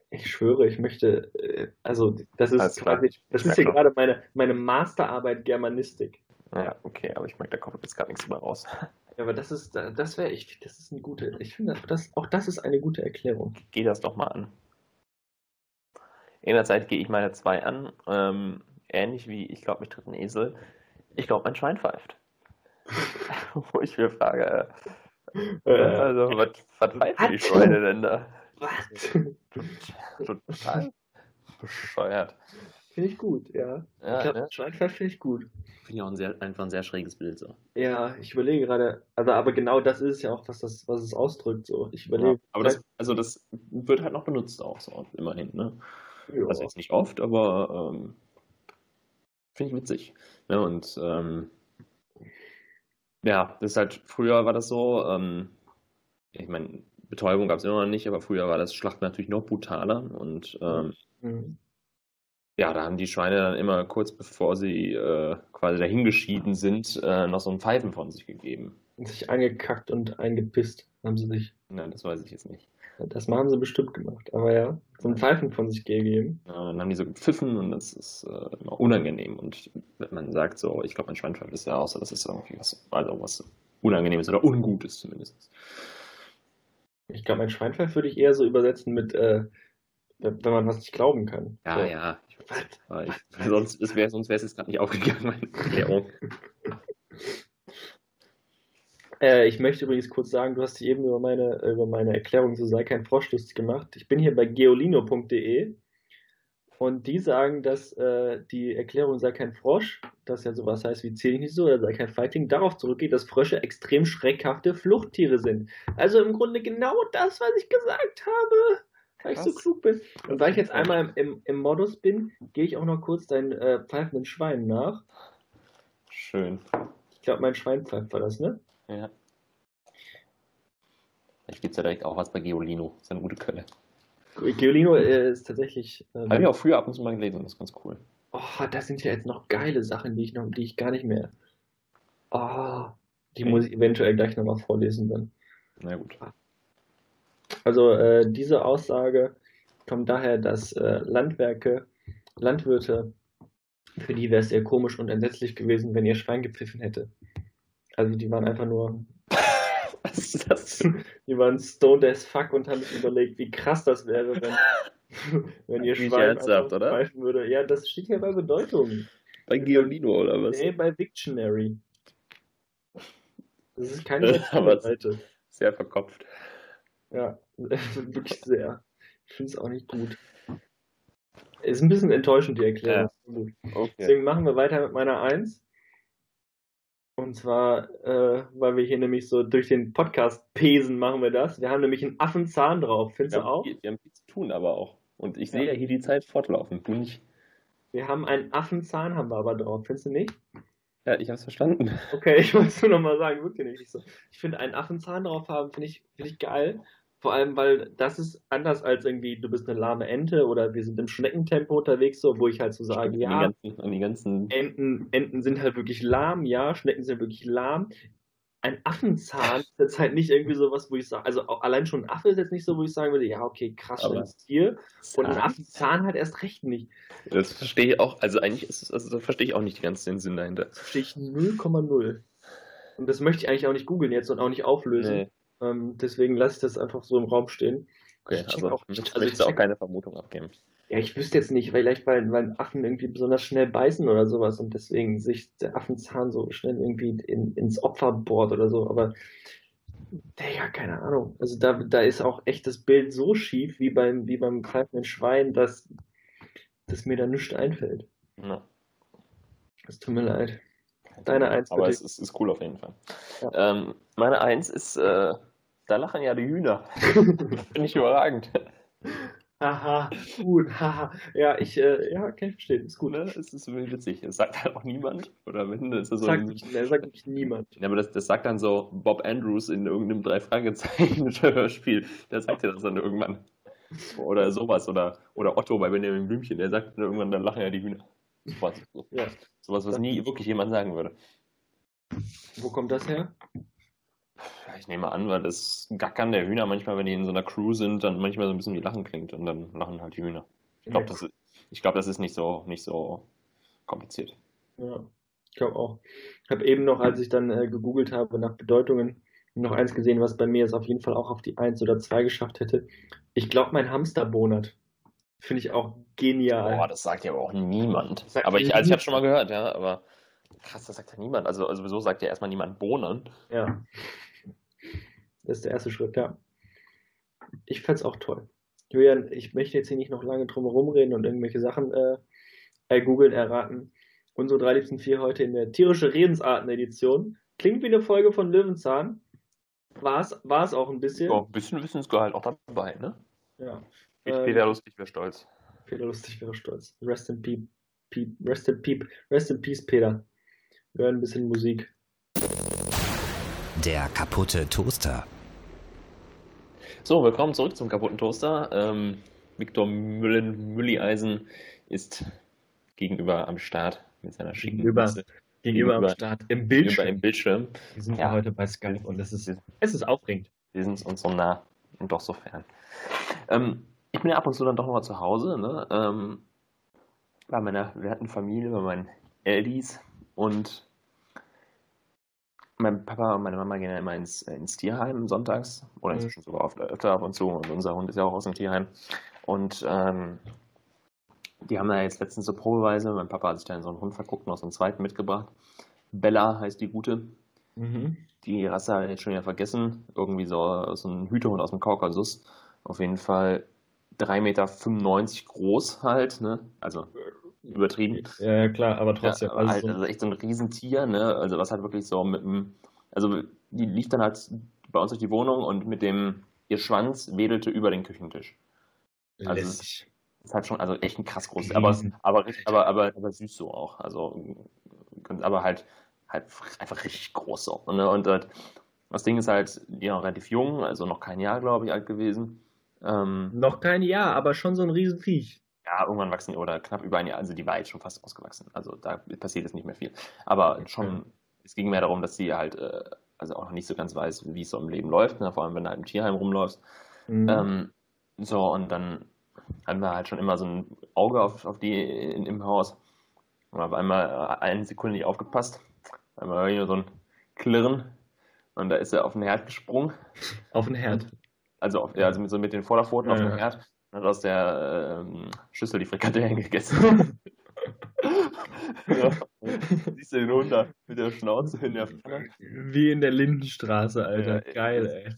Ich schwöre, ich möchte, äh, also das ist Alles klar. quasi, das Ich ist hier gerade meine, meine Masterarbeit Germanistik. Ja, okay, aber ich merke, da kommt jetzt gerade nichts mehr raus. Ja, aber das ist, das wäre, ich, das ist eine gute, ich finde, das, auch das ist eine gute Erklärung. Geh das doch mal an. In der Zeit gehe ich meine zwei an, ähm, ähnlich wie ich glaube, mich tritt ein Esel. Ich glaube, mein Schwein pfeift. Wo ich mir frage, äh, also, was, was pfeifen die? Schweine denn da? Was? Total bescheuert. Finde ich gut, ja. Ja, ich glaube, ne? Schweinfleisch finde ich gut. Finde ich auch ein sehr, einfach ein sehr schräges Bild so. Ja, ich überlege gerade, also aber genau das ist ja auch, was das, was es ausdrückt, so. Ich überlege. Ja, aber das, also das wird halt noch benutzt auch so, immerhin, ne? Also jetzt nicht oft, aber ähm, finde ich witzig. Ne? Und ähm, ja, das ist halt, früher war das so, ähm, ich meine, Betäubung gab es immer noch nicht, aber früher war das Schlachten natürlich noch brutaler und ähm, Mhm. Ja, da haben die Schweine dann immer kurz bevor sie äh, quasi dahingeschieden sind, äh, noch so ein Pfeifen von sich gegeben. Und sich angekackt und eingepisst haben sie sich. Nein, das weiß ich jetzt nicht. Das haben sie bestimmt gemacht, aber ja, so ein Pfeifen von sich gegeben. Ja, dann haben die so gepfiffen und das ist äh, immer unangenehm. Und wenn man sagt so, ich glaube, ein Schweinpfeif ist ja auch so, das ist irgendwie was, also was Unangenehmes oder Ungutes zumindest. Ich glaube, ein Schweinpfeif würde ich eher so übersetzen mit, äh, wenn man was nicht glauben kann. Ja, so. ja. Ich, ich, sonst wäre sonst es jetzt gerade nicht aufgegangen, meine Erklärung. Äh, ich möchte übrigens kurz sagen, du hast dich eben über meine, über meine Erklärung zu Sei kein Frosch lustig gemacht. Ich bin hier bei geolino.de und die sagen, dass äh, die Erklärung Sei kein Frosch, das ja sowas heißt wie zähl ich nicht so oder sei kein Fighting, darauf zurückgeht, dass Frösche extrem schreckhafte Fluchttiere sind. Also im Grunde genau das, was ich gesagt habe weil ich so klug bin. Und weil ich jetzt einmal im, im, im Modus bin, gehe ich auch noch kurz deinen äh, pfeifenden Schwein nach. Schön. Ich glaube, mein Schwein pfeift war das, ne? Ja. Vielleicht gibt es ja direkt auch was bei Geolino. Das ist eine gute Quelle. Geolino äh, ist tatsächlich. Ähm, Habe ich auch früher ab und zu mal gelesen, das ist ganz cool. Oh, das sind ja jetzt noch geile Sachen, die ich noch, die ich gar nicht mehr. Oh, die okay. muss ich eventuell gleich nochmal vorlesen dann. Na gut. Also äh, diese Aussage kommt daher, dass äh, Landwerke, Landwirte, für die wäre es sehr komisch und entsetzlich gewesen, wenn ihr Schwein gepfiffen hätte. Also die waren einfach nur. Was ist das? Die waren stoned as fuck und haben sich überlegt, wie krass das wäre, wenn, wenn ihr Schwein pfeifen würde. Ja, das steht ja bei Bedeutung. Bei Geolino oder was? Nee, bei Dictionary. Das ist keine Seite. Sehr verkopft. Ja, wirklich sehr. Ich finde es auch nicht gut. Ist ein bisschen enttäuschend, die Erklärung. Ja. Okay. Deswegen machen wir weiter mit meiner Eins. Und zwar, äh, weil wir hier nämlich so durch den Podcast pesen, machen wir das. Wir haben nämlich einen Affenzahn drauf. Findest ja, du auch? Wir haben viel zu tun, aber auch. Und ich sehe ja hier die Zeit fortlaufen. Du nicht. Wir haben einen Affenzahn, haben wir aber drauf. Findest du nicht? Ja, ich habe es verstanden. Okay, ich muss nur nochmal sagen, wirklich nicht so. Ich finde, einen Affenzahn drauf haben, finde ich, find ich geil. Vor allem, weil das ist anders als irgendwie, du bist eine lahme Ente oder wir sind im Schneckentempo unterwegs, so, wo ich halt so sage, ja, an die ganzen, an die ganzen Enten, Enten sind halt wirklich lahm, ja, Schnecken sind wirklich lahm. Ein Affenzahn ist jetzt halt nicht irgendwie sowas, wo ich sage, also allein schon ein Affe ist jetzt nicht so, wo ich sagen würde, ja, okay, krass, schönes Tier. Und ein Affenzahn halt erst recht nicht. Das verstehe ich auch, also eigentlich ist es, also verstehe ich auch nicht ganz den Sinn dahinter. Das verstehe ich 0,0. Und das möchte ich eigentlich auch nicht googeln jetzt und auch nicht auflösen. Nee. Ähm, deswegen lasse ich das einfach so im Raum stehen. Okay, ich also auch, ich, also ich auch keine Vermutung abgeben. Ja, ich wüsste jetzt nicht, vielleicht weil, weil Affen irgendwie besonders schnell beißen oder sowas und deswegen sich der Affenzahn so schnell irgendwie in, ins Opfer bohrt oder so, aber ja, keine Ahnung. Also da, da ist auch echt das Bild so schief wie beim, wie beim greifenden Schwein, dass, dass mir da nichts einfällt. Ja. Es tut mir leid. Deine Eins. Aber es ist, ist, cool auf jeden Fall. Ja. Ähm, meine Eins ist, äh, da lachen ja die Hühner. Finde ich überragend. Haha, gut, haha. Ja, ich, äh, ja, kann ich verstehen, ist gut. Ne? Es ist wirklich witzig. Das sagt halt auch niemand. Oder wenn, ist das so sagt, ein, ne, sagt wirklich niemand. Ja, aber das, das sagt dann so Bob Andrews in irgendeinem Drei-Fragezeichen-Hörspiel. Der sagt ja das dann irgendwann. Oder sowas. Oder, oder Otto bei Benjamin Blümchen. Der sagt dann irgendwann, dann lachen ja die Hühner. Ja. Sowas was nie wirklich jemand sagen würde. Wo kommt das her? Ich nehme an, weil das Gackern der Hühner manchmal, wenn die in so einer Crew sind, dann manchmal so ein bisschen wie Lachen klingt und dann lachen halt die Hühner. Ich glaube, das, ist, glaub, das ist nicht so, nicht so kompliziert. Ja, ich glaube auch. Ich habe eben noch, als ich dann äh, gegoogelt habe nach Bedeutungen, noch eins gesehen, was bei mir es auf jeden Fall auch auf die 1 oder 2 geschafft hätte. Ich glaube, mein Hamster bonert. Finde ich auch genial. Boah, das sagt ja aber auch niemand. Aber ich, also ich habe schon mal gehört, ja, aber krass, das sagt ja niemand. Also, also sowieso sagt ja erstmal niemand Bohnen. Ja. Das ist der erste Schritt, ja. Ich fände es auch toll. Julian, ich möchte jetzt hier nicht noch lange drum herum reden und irgendwelche Sachen äh, äh, googeln, erraten. Unsere drei liebsten vier heute in der tierische Redensarten-Edition. Klingt wie eine Folge von Löwenzahn. War es auch ein bisschen. Oh, ein bisschen Wissensgehalt auch dabei, ne? Ja. Ich, ähm, Peter Lustig wäre stolz. Peter Lustig wäre stolz. Rest in Peep. Peep. Rest in Peep. Rest in Peace, Peter. Wir hören ein bisschen Musik. Der kaputte Toaster. So, willkommen zurück zum kaputten Toaster. Ähm, Viktor Müllen Müllieisen ist gegenüber am Start mit seiner schicken Gegenüber, gegenüber, Gegenüber- am Start, im Gegenüber Bildschirm. im Bildschirm. Wir sind Ja. heute bei Skype und es ist, es ist aufregend. Wir sind uns so nah und doch so fern. Ähm, ich bin ja ab und zu dann doch noch mal zu Hause. Ne? Ähm, bei meiner werten Familie, bei meinen Eldis und mein Papa und meine Mama gehen ja immer ins, ins Tierheim sonntags oder Mhm. inzwischen sogar oft öfter ab und zu und unser Hund ist ja auch aus dem Tierheim. Und ähm, die haben da jetzt letztens so probeweise, mein Papa hat sich da in so einen Hund verguckt und so einen zweiten mitgebracht. Bella heißt die gute. Mhm. Die Rasse habe ich jetzt schon wieder vergessen. Irgendwie so, so ein Hütehund aus dem Kaukasus. Auf jeden Fall 3,95 Meter groß halt, ne? Also übertrieben. Ja, ja, klar, aber trotzdem. Ja, halt, so- also echt so ein Riesentier, ne? Also was halt wirklich so mit dem, also die lief dann halt bei uns durch die Wohnung und mit dem, ihr Schwanz wedelte über den Küchentisch. also lässig. Ist halt schon, also echt ein krass großes, aber, aber, aber, aber, aber süß so auch. Also, aber halt, halt einfach richtig groß so. Ne? Und äh, das Ding ist halt, noch relativ jung, also noch kein Jahr, glaube ich, alt gewesen. Ähm, Noch kein Jahr, aber schon so ein Riesenviech. ja, irgendwann wachsen oder knapp über ein Jahr, also die war jetzt schon fast ausgewachsen. Also da passiert jetzt nicht mehr viel. Aber schon, es ging mehr darum, dass sie halt, äh, also auch noch nicht so ganz weiß, wie es so im Leben läuft, ne? vor allem wenn du halt im Tierheim rumläufst. Mhm. Ähm, so, und dann hatten wir halt schon immer so ein Auge auf, auf die in, im Haus. Und auf einmal äh, eine Sekunde nicht aufgepasst. Einmal war hier so ein Klirren. Und da ist er auf den Herd gesprungen. Auf den Herd. Also, auf, ja, also mit, so mit den Vorderpfoten auf Ja. den Herd. Und hat aus der ähm, Schüssel die Frikadellen gegessen. ja. Siehst du den Hund da mit der Schnauze in der Pfanne? Wie in der Lindenstraße, Alter. Ja, Geil, das- ey.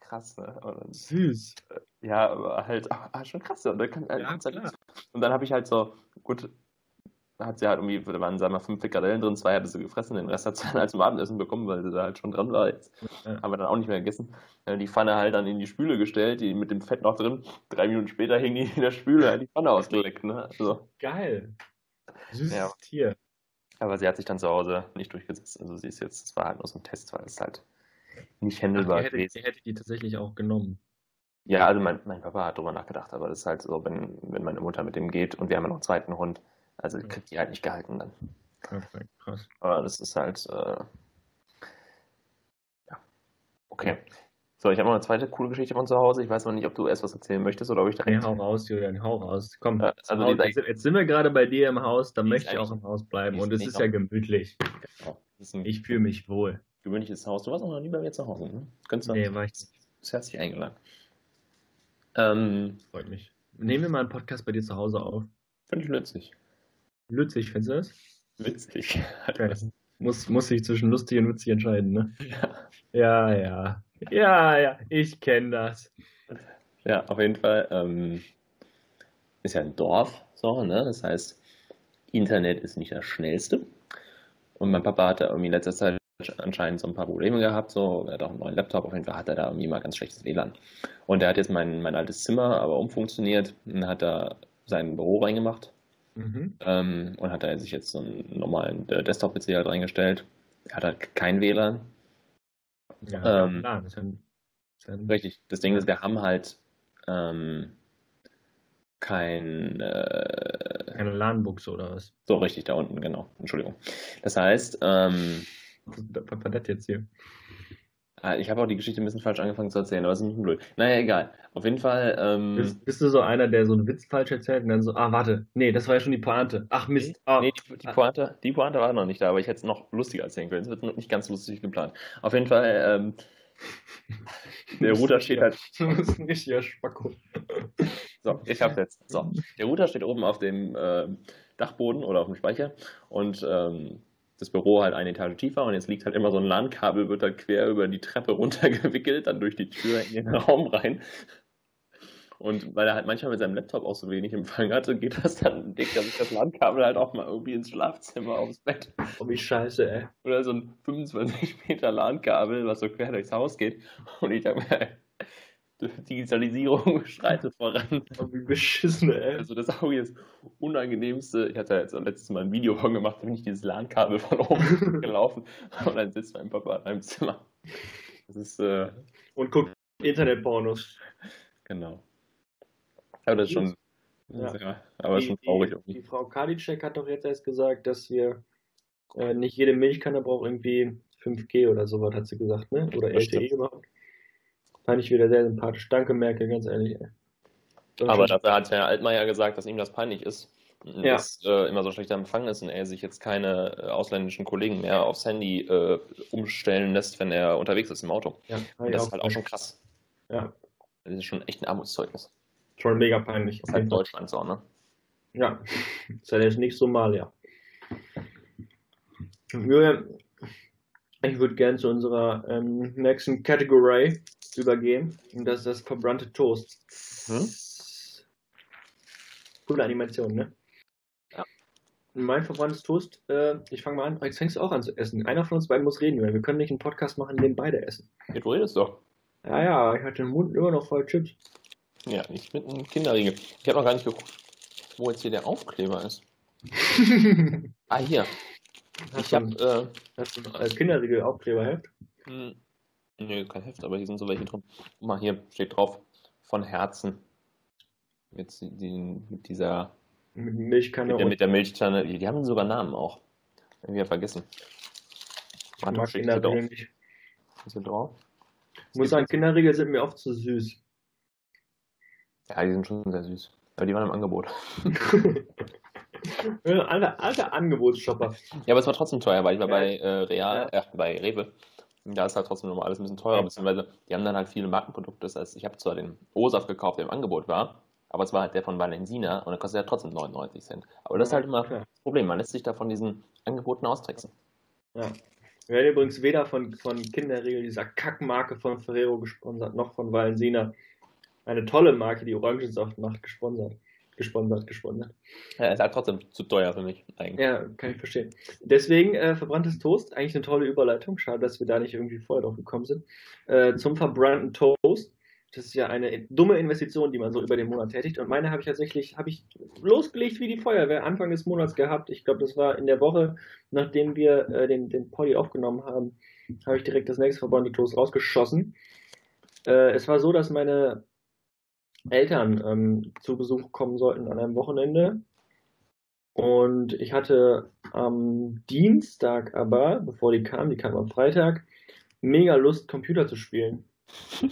Krass, ne? Dann, Süß. Ja, aber halt ah, schon krass. Und dann, kann, Ja, halt und dann habe ich halt so, gut, hat sie halt irgendwie, da waren sagen wir mal fünf Frikadellen drin, zwei hatte sie gefressen, den Rest hat sie dann halt zum Abendessen bekommen, weil sie da halt schon dran war jetzt. Ja. Haben wir dann auch nicht mehr gegessen. Die Pfanne halt dann in die Spüle gestellt, die mit dem Fett noch drin. Drei Minuten später hing die in der Spüle, hat die Pfanne ausgeleckt, ne? Also, Geil. Süßes Ja. Tier. aber sie hat sich dann zu Hause nicht durchgesetzt. Also sie ist jetzt, es war halt nur so ein Test, weil es halt nicht händelbar gewesen die hätte die tatsächlich auch genommen. Ja, also mein, mein Papa hat drüber nachgedacht, aber das ist halt so, wenn, wenn meine Mutter mit dem geht und wir haben ja noch einen zweiten Hund, also Ja. kriegt die halt nicht gehalten dann. Okay, krass. Aber das ist halt, äh, ja, okay. So, ich habe noch eine zweite coole Geschichte von zu Hause. Ich weiß noch nicht, ob du erst was erzählen möchtest oder ob ich Nee, direkt. hau raus, Julian, hau raus. Komm, Ja, zu also die- jetzt, jetzt sind wir gerade bei dir im Haus, da Die ist möchte ich auch im Haus bleiben die und es ist ja gemütlich. Ein Ich fühle mich wohl. gewöhnliches Haus. Du warst auch noch nie bei mir zu Hause, ne? Könntest du Nee, war ich nicht. bist herzlich eingeladen. Ähm, Freut mich. Nehmen wir mal einen Podcast bei dir zu Hause auf. finde ich nützlich. Lützig, findest du das? Witzig. Okay. Muss, muss sich zwischen lustig und witzig entscheiden, ne? Ja. Ja, ja. Ja, ja, ich kenne das. Ja, auf jeden Fall. Ähm, ist ja ein Dorf, so, ne? Das heißt, Internet ist nicht das Schnellste. Und mein Papa hat da irgendwie in letzter Zeit anscheinend so ein paar Probleme gehabt. So, er hat auch einen neuen Laptop, auf jeden Fall hat er da irgendwie mal ganz schlechtes WLAN. Und er hat jetzt mein, mein altes Zimmer aber umfunktioniert und hat da sein Büro reingemacht Mhm. ähm, und hat da sich jetzt so einen normalen äh, Desktop-PC halt reingestellt. Er hat halt kein WLAN. Ja, Ähm, klar. Das ist ein, das ist ein, Richtig. Das Ding ist, wir haben halt ähm, kein äh, keine LAN-Buchse oder was? so richtig da unten, genau. Entschuldigung. Das heißt, ähm, Was war das jetzt hier? Ah, ich habe auch die Geschichte ein bisschen falsch angefangen zu erzählen, aber es ist nicht blöd. Naja, egal. Auf jeden Fall, ähm, Bist, bist du so einer, der so einen Witz falsch erzählt und dann so, ah, warte, nee, das war ja schon die Pointe. Ach, Mist. Ah, nee, die, die, Pointe, die Pointe war noch nicht da, aber ich hätte es noch lustiger erzählen können. Es wird noch nicht ganz lustig geplant. Auf jeden Fall, ähm, der Router steht halt Du bist ein richtiger Spacko. So, ich hab's jetzt. So, der Router steht oben auf dem ähm, Dachboden oder auf dem Speicher und ähm, das Büro halt eine Etage tiefer und jetzt liegt halt immer so ein LAN-Kabel, wird dann quer über die Treppe runtergewickelt, dann durch die Tür in den Raum rein. Und weil er halt manchmal mit seinem Laptop auch so wenig Empfang hatte, geht das dann, legt er sich das LAN-Kabel halt auch mal irgendwie ins Schlafzimmer aufs Bett. Oh, wie scheiße, ey. Oder so ein 25 Meter LAN-Kabel, was so quer durchs Haus geht. Und ich dachte mir, Digitalisierung schreitet voran. Wie beschissen, ey. Also das auch jetzt unangenehmste. Ich hatte jetzt letztes Mal ein Video von gemacht, da bin ich dieses LAN-Kabel von oben gelaufen und dann sitzt mein Papa in meinem Zimmer. Das ist, äh, Und guck Internetpornos. genau. Aber das ist schon Ja. ja aber die, schon traurig. Die, die Frau Kadicek hat doch jetzt erst gesagt, dass wir äh, nicht jede Milchkanne braucht irgendwie 5G oder sowas, hat sie gesagt, ne? Oder LTE überhaupt. Fand ich wieder sehr sympathisch. Danke, Merkel, ganz ehrlich. Aber dafür hat Herr Altmaier gesagt, dass ihm das peinlich ist, ja. dass äh, immer so schlechter Empfang ist und er sich jetzt keine äh, ausländischen Kollegen mehr aufs Handy äh, umstellen lässt, wenn er unterwegs ist im Auto. Ja, und das ist halt auch schon krass. Ja. Das ist schon echt ein Armutszeugnis. Schon mega peinlich. Das ist halt Deutschland so, ne? Ja, das ist ja jetzt nicht Somalia. Julian, ich würde gerne zu unserer ähm, nächsten Category übergehen. Und das ist das verbrannte Toast. Hm? Coole Animation, ne? Ja. Mein verbranntes Toast, äh, ich fange mal an. Jetzt fängst du auch an zu essen. Einer von uns beiden muss reden, weil wir können nicht einen Podcast machen, in dem beide essen. Ja, du redest doch. Ja, ja, ich hatte den Mund immer noch voll Chips. Ja, nicht mit einem Kinderriegel. Ich habe noch gar nicht geguckt, wo jetzt hier der Aufkleber ist. ah, hier. Hast ich habe. Äh, hast du als Kinderriegel Aufkleberheft? Hm, nö, kein Heft, aber hier sind so welche drin. Guck mal, hier steht drauf von Herzen. Mit, die, mit dieser. Mit Milchkanne. Mit der, mit der Milchkanne. Die, die, haben sogar Namen auch. Irgendwie vergessen. Ich mag Kinderriegel nicht. Ist hier drauf? Ich muss sagen, Kinderriegel sind mir oft zu süß. Ja, die sind schon sehr süß. Aber die waren im Angebot. alter, alter Angebotsshopper. Ja, aber es war trotzdem teuer, weil ich war ja. bei äh, Real, ja. äh, bei Rewe. Da ist halt trotzdem nochmal alles ein bisschen teurer, ja. beziehungsweise die haben dann halt viele Markenprodukte. Das heißt, ich habe zwar den O-Saft gekauft, der im Angebot war, aber es war halt der von Valensina und der kostet ja trotzdem 99 Cent. Aber das ist halt immer das Problem. Man lässt sich da von diesen Angeboten austricksen. Ja. Wir werden übrigens weder von, von Kinderriegel, dieser Kackmarke von Ferrero gesponsert, noch von Valensina. Eine tolle Marke, die Orangensaft macht, gesponsert. Gesponsert, gesponsert. Ja, ist halt trotzdem zu teuer für mich eigentlich. Ja, kann ich verstehen. Deswegen äh, verbranntes Toast, eigentlich eine tolle Überleitung. Schade, dass wir da nicht irgendwie vorher drauf gekommen sind. Äh, zum verbrannten Toast. Das ist ja eine dumme Investition, die man so über den Monat tätigt. Und meine habe ich tatsächlich, habe ich losgelegt wie die Feuerwehr Anfang des Monats gehabt. Ich glaube, das war in der Woche, nachdem wir äh, den, den Poddy aufgenommen haben, habe ich direkt das nächste verbrannte Toast rausgeschossen. Äh, es war so, dass meine Eltern ähm, zu Besuch kommen sollten an einem Wochenende. Und ich hatte am Dienstag aber, bevor die kamen, die kamen am Freitag, mega Lust, Computer zu spielen.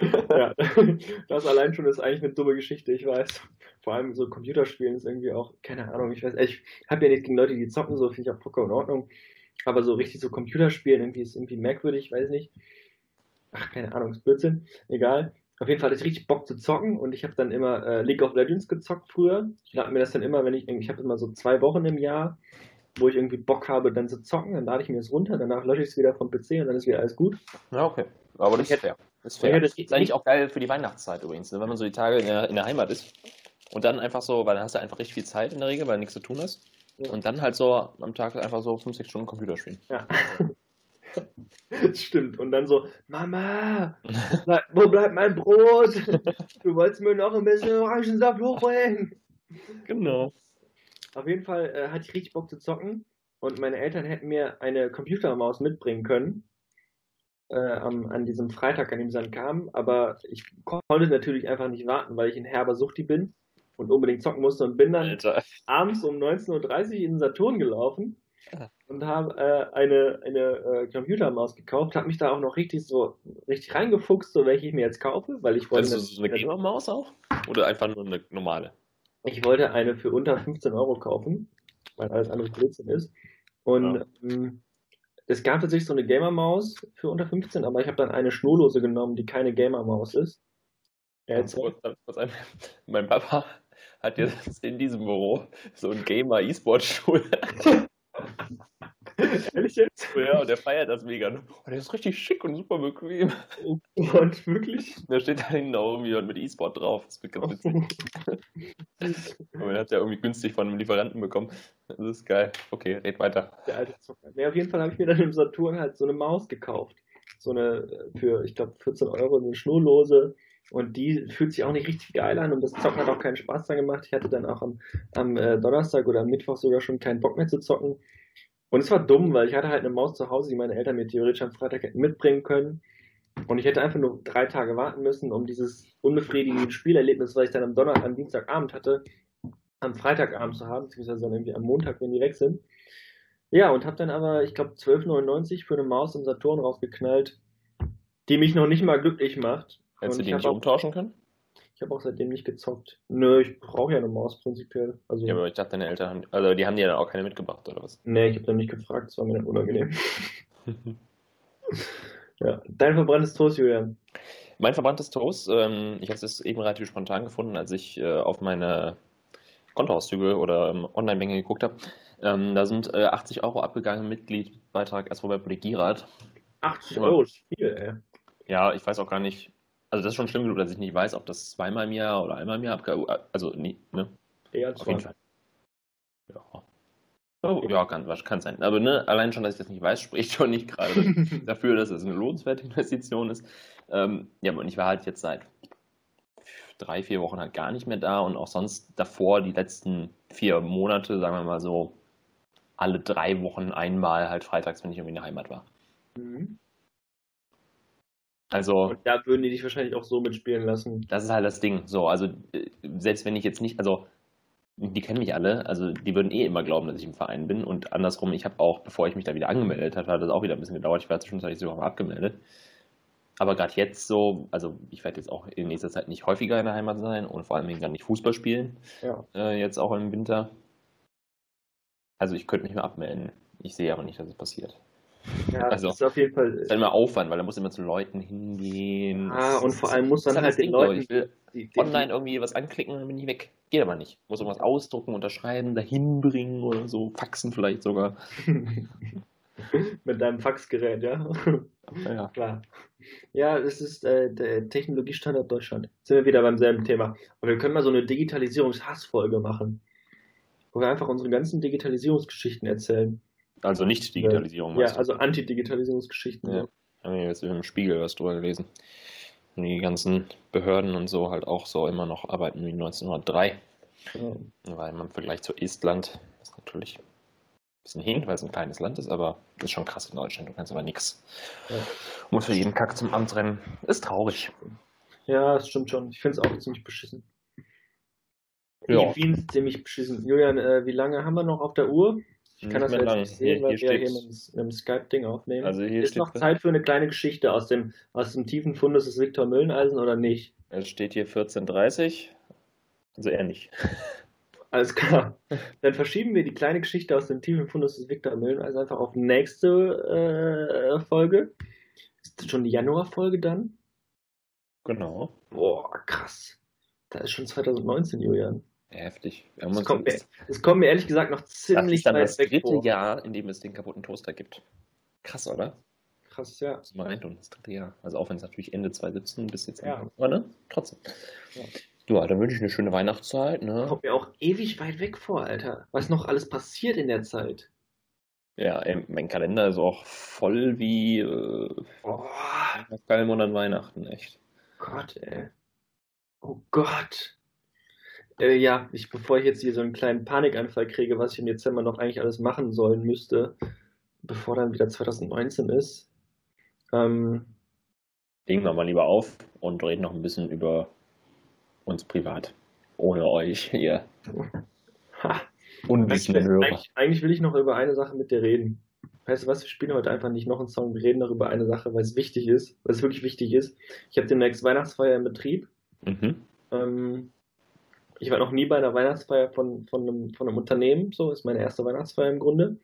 ja, das allein schon ist eigentlich eine dumme Geschichte, ich weiß. Vor allem so Computerspielen ist irgendwie auch, keine Ahnung, ich weiß, ich habe ja nichts gegen Leute, die zocken, so finde ich auch vollkommen in Ordnung. Aber so richtig so Computerspielen irgendwie ist irgendwie merkwürdig, weiß nicht. Ach, keine Ahnung, ist Blödsinn, egal. Auf jeden Fall hatte ich richtig Bock zu zocken und ich habe dann immer äh, League of Legends gezockt früher. Ich lade mir das dann immer, wenn ich, ich habe immer so zwei Wochen im Jahr, wo ich irgendwie Bock habe, dann zu zocken, dann lade ich mir das runter, danach lösche ich es wieder vom PC und dann ist wieder alles gut. Ja, okay. Aber das ist fair. Das ist fair. Das ist eigentlich auch geil für die Weihnachtszeit übrigens, ne? wenn man so die Tage in der, in der Heimat ist und dann einfach so, weil dann hast du einfach richtig viel Zeit in der Regel, weil nichts zu tun ist. Ja. Und dann halt so am Tag einfach so 50 Stunden Computer spielen. Ja. Das stimmt. Und dann so, Mama, wo bleibt mein Brot? Du wolltest mir noch ein bisschen Orangensaft hochbringen. Genau. Auf jeden Fall äh, hatte ich richtig Bock zu zocken und meine Eltern hätten mir eine Computermaus mitbringen können. Äh, am, an diesem Freitag, an dem sie dann kamen, aber ich konnte natürlich einfach nicht warten, weil ich in herber Suchti bin und unbedingt zocken musste und bin dann Alter. abends um 19.30 Uhr in den Saturn gelaufen und habe äh, eine, eine äh, Computermaus gekauft, habe mich da auch noch richtig so richtig reingefuchst, so welche ich mir jetzt kaufe, weil ich wollte. Also so eine Gamer-Maus auch? Oder einfach nur eine normale? Ich wollte eine für unter 15 Euro kaufen, weil alles andere Blödsinn ist. Und ja. ähm, es gab tatsächlich so eine Gamer-Maus für unter 15, aber ich habe dann eine schnurlose genommen, die keine Gamer-Maus ist. Jetzt. Mein Papa hat jetzt in diesem Büro so ein Gamer-E-Sport-Stuhl. Ehrlich jetzt? Ja, und der feiert das mega. Oh, der ist richtig schick und super bequem. Und wirklich? Da steht da hinten auch irgendwie mit E-Sport drauf. Das wird ganz witzig. Aber den hat er irgendwie günstig von einem Lieferanten bekommen. Das ist geil. Okay, red weiter. Der alte Zucker. Ja, auf jeden Fall habe ich mir dann im Saturn halt so eine Maus gekauft. So eine für, ich glaube, 14 Euro, eine schnurlose. Und die fühlt sich auch nicht richtig geil an und das Zocken hat auch keinen Spaß dann gemacht. Ich hatte dann auch am, am äh, Donnerstag oder am Mittwoch sogar schon keinen Bock mehr zu zocken. Und es war dumm, weil ich hatte halt eine Maus zu Hause, die meine Eltern mir theoretisch am Freitag hätten mitbringen können. Und ich hätte einfach nur drei Tage warten müssen, um dieses unbefriedigende Spielerlebnis, was ich dann am Donnerstag, am Dienstagabend hatte, am Freitagabend zu haben, beziehungsweise dann irgendwie am Montag, wenn die weg sind. Ja, und habe dann aber, ich glaube, 12,99 für eine Maus im Saturn rausgeknallt, die mich noch nicht mal glücklich macht. Hättest du die nicht auch- umtauschen können? Ich habe auch seitdem nicht gezockt. Nö, ich brauche ja eine Maus prinzipiell. Also, Ja, aber ich dachte, deine Eltern haben, also die haben dir dann auch keine mitgebracht, oder was? nee, ich habe dann nicht gefragt, das war mir dann unangenehm. ja, dein verbranntes Toast, Julian. Mein verbranntes Toast, ähm, ich habe es eben relativ spontan gefunden, als ich äh, auf meine Kontoauszüge oder ähm, Online-Banking geguckt habe. Ähm, da sind äh, 80 Euro abgegangen, Mitgliedbeitrag erstmal bei Poligirat. 80 Ja. Euro ist viel, ey. Ja, ich weiß auch gar nicht, also das ist schon schlimm genug, dass ich nicht weiß, ob das zweimal im Jahr oder einmal im Jahr abgegangen Also, nie, ne? Eher als Auf jeden Fall. Ja. Oh, ja, kann, kann sein. Aber ne, allein schon, dass ich das nicht weiß, spricht schon nicht gerade dafür, dass es eine lohnenswerte Investition ist. Ähm, ja, und ich war halt jetzt seit drei, vier Wochen halt gar nicht mehr da und auch sonst davor die letzten vier Monate, sagen wir mal so, alle drei Wochen einmal halt freitags, wenn ich irgendwie in der Heimat war. Mhm. Also, Und da würden die dich wahrscheinlich auch so mitspielen lassen. das ist halt das Ding. So, also, äh, selbst wenn ich jetzt nicht, also, die kennen mich alle, also die würden eh immer glauben, dass ich im Verein bin. Und andersrum, ich habe auch, bevor ich mich da wieder angemeldet habe, hat das auch wieder ein bisschen gedauert. Ich war zwischenzeitlich sogar mal abgemeldet. Aber gerade jetzt so, also ich werde jetzt auch in nächster Zeit nicht häufiger in der Heimat sein und vor allem dann nicht Fußball spielen, Ja. äh, jetzt auch im Winter. Also ich könnte mich mal abmelden. Ich sehe aber nicht, dass es passiert. Ja, Also, das ist auf jeden Fall. Das ist halt immer Aufwand, weil da muss immer zu Leuten hingehen. Ah, und vor allem muss dann halt das den Ding. Leuten. Ich will Die, die, online irgendwie was anklicken und dann bin ich weg. Geht aber nicht. Muss irgendwas ausdrucken, unterschreiben, dahin bringen oder so, faxen vielleicht sogar. Mit deinem Faxgerät, ja? Ja. Klar. Ja, es ist äh, der Technologiestandard Deutschland. Sind wir wieder beim selben Thema. Aber wir können mal so eine Digitalisierungshassfolge machen. Wo wir einfach unsere ganzen Digitalisierungsgeschichten erzählen. Also nicht Digitalisierung, Ja, also Anti-Digitalisierungsgeschichten. Ja. Haben wir jetzt im Spiegel was drüber gelesen. Und die ganzen Behörden und so halt auch so immer noch arbeiten wie 1903. Ja. Weil man im Vergleich zu Estland ist natürlich ein bisschen hin, weil es ein kleines Land ist, aber das ist schon krass in Deutschland. Du kannst aber nichts. Ja. Muss für jeden Kack zum Amt rennen. Ist traurig. Ja, das stimmt schon. Ich finde es auch ziemlich beschissen. Ja. Ich finde es ziemlich beschissen. Julian, äh, wie lange haben wir noch auf der Uhr? Ich kann das jetzt lang. nicht sehen, Hier- weil hier wir hier mit einem Skype-Ding aufnehmen. Also hier ist noch Zeit für eine kleine Geschichte aus dem, aus dem tiefen Fundus des Viktor Mülleneisen oder nicht? Es steht hier 14.30 Also eher nicht. Alles klar. Dann verschieben wir die kleine Geschichte aus dem tiefen Fundus des Viktor Mülleneisen einfach auf nächste äh, Folge. Ist das schon die Januarfolge dann? Genau. Boah, krass. Da ist schon 2019, Julian. Heftig. Das uns kommt, mir, das, das kommt mir ehrlich gesagt noch das ziemlich ist dann weit das weg dritte vor. Jahr, in dem es den kaputten Toaster gibt. Krass, oder? Krass, ja. Muss man reintun, das dritte Jahr. Also auch wenn es natürlich Ende 2017 bis jetzt Ja. Aber ne? Trotzdem. Ja. Ja, dann wünsche ich eine schöne Weihnachtszeit, ne? Kommt mir auch ewig weit weg vor, Alter. Was noch alles passiert in der Zeit. Ja, ey, mein Kalender ist auch voll wie äh, Oh, nach keinem Monat Weihnachten, echt. Gott, ey. Oh Gott. Äh, ja, ich, bevor ich jetzt hier so einen kleinen Panikanfall kriege, was ich im Dezember noch eigentlich alles machen sollen müsste, bevor dann wieder 2019 ist. Ähm, Legen wir mal lieber auf und reden noch ein bisschen über uns privat. Ohne euch hier. ha, Unwissende eigentlich, Hörer. eigentlich, eigentlich will ich noch über eine Sache mit dir reden. Weißt du was, wir spielen heute einfach nicht noch einen Song, wir reden noch über eine Sache, weil es wichtig ist, weil es wirklich wichtig ist. Ich habe demnächst Weihnachtsfeier im Betrieb. Mhm. Ähm, ich war noch nie bei einer Weihnachtsfeier von, von, einem, von einem Unternehmen, so ist meine erste Weihnachtsfeier im Grunde.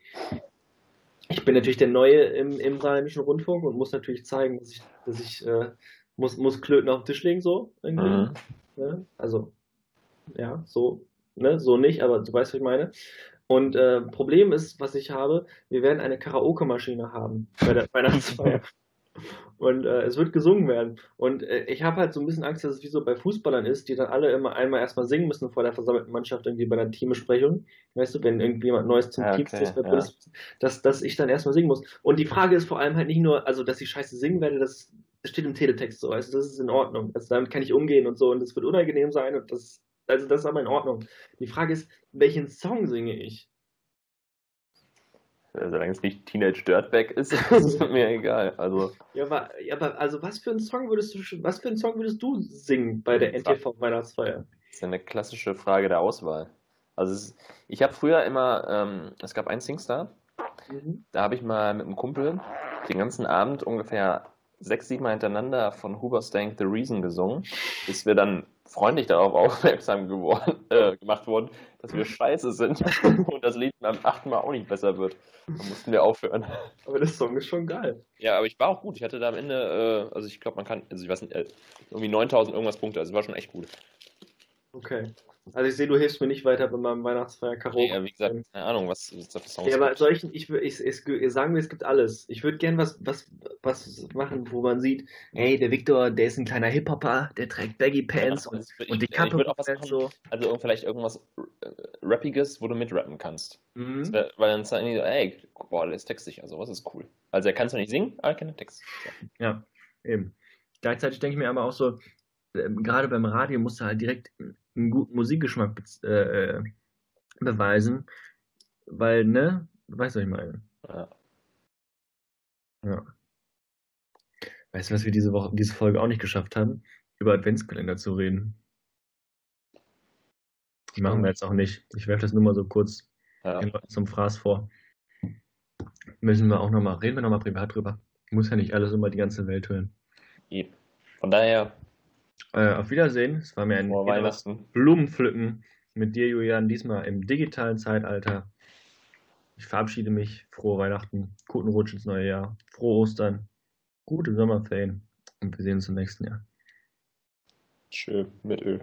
Ich bin natürlich der Neue im, im Saarländischen Rundfunk und muss natürlich zeigen, dass ich, dass ich äh, muss, muss Klöten auf den Tisch legen, so irgendwie. Mhm. Also, ja, so, ne, so nicht, aber du weißt, was ich meine. Und äh, Problem ist, was ich habe, wir werden eine Karaoke-Maschine haben bei der Weihnachtsfeier. Und äh, es wird gesungen werden. Und äh, ich habe halt so ein bisschen Angst, dass es wie so bei Fußballern ist, die dann alle immer einmal erstmal singen müssen vor der versammelten Mannschaft, irgendwie bei einer Teambesprechung. Weißt du, wenn irgendjemand Neues zum Ja, Team okay, ja. ist, dass, dass ich dann erstmal singen muss. Und die Frage ist vor allem halt nicht nur, also dass ich scheiße singen werde, das, steht im Teletext so, du, das ist in Ordnung. Also damit kann ich umgehen und so und das wird unangenehm sein und das, also das ist aber in Ordnung. Die Frage ist, welchen Song singe ich? Solange es nicht Teenage Dirtbag ist, ist mir egal. Also, ja, aber, ja, aber also was für einen Song würdest du was für einen Song würdest du singen bei der NTV Weihnachtsfeier? Das ist eine klassische Frage der Auswahl. Also ist, ich habe früher immer, ähm, es gab einen Singstar, mhm. da habe ich mal mit einem Kumpel den ganzen Abend ungefähr sechs, sieben Mal hintereinander von Huberstank The Reason gesungen, bis wir dann freundlich darauf aufmerksam geworden, äh, gemacht wurden, dass wir scheiße sind und das Lied beim achten Mal auch nicht besser wird. Dann mussten wir aufhören. Aber der Song ist schon geil. Ja, aber ich war auch gut. Ich hatte da am Ende, äh, also ich glaube, man kann, also ich weiß nicht, äh, irgendwie 9000 irgendwas Punkte, also war schon echt gut. Okay. Also ich sehe, du hilfst mir nicht weiter bei meinem Weihnachtsfeier Karaoke. Ja, wie gesagt, keine Ahnung, was es da für Songs Ja, aber solchen, ich, ich, ich, ich sagen wir, es gibt alles. Ich würde gern was, was, was machen, wo man sieht, hey, der Victor, der ist ein kleiner Hip-Hopper, der trägt Baggy Pants ja, und, ich, und die Kappe. Ich auch was machen, so. Also vielleicht irgendwas äh, Rappiges, wo du mitrappen kannst. Mhm. Wär, weil dann sagen die so, ey, boah, der ist textig, also was ist cool. Also er kann zwar nicht singen, aber er kennt den Text. Ja. ja, eben. Gleichzeitig denke ich mir aber auch so, ähm, gerade beim Radio musst du halt direkt einen guten Musikgeschmack äh, äh, beweisen, weil, ne, du weißt, was ich meine. Ja. ja. Weißt du, was wir diese Woche, diese Folge auch nicht geschafft haben? Über Adventskalender zu reden. Die machen wir jetzt auch nicht. Ich werfe das nur mal so kurz ja. zum Fraß vor. Müssen wir auch nochmal, reden wir nochmal privat drüber. Muss ja nicht alles immer die ganze Welt hören. Von daher äh, auf Wiedersehen. Es war mir ein Blumenpflücken mit dir, Julian, diesmal im digitalen Zeitalter. Ich verabschiede mich. Frohe Weihnachten, guten Rutsch ins neue Jahr, frohe Ostern, gute Sommerferien und wir sehen uns im nächsten Jahr. Schön mit Öl.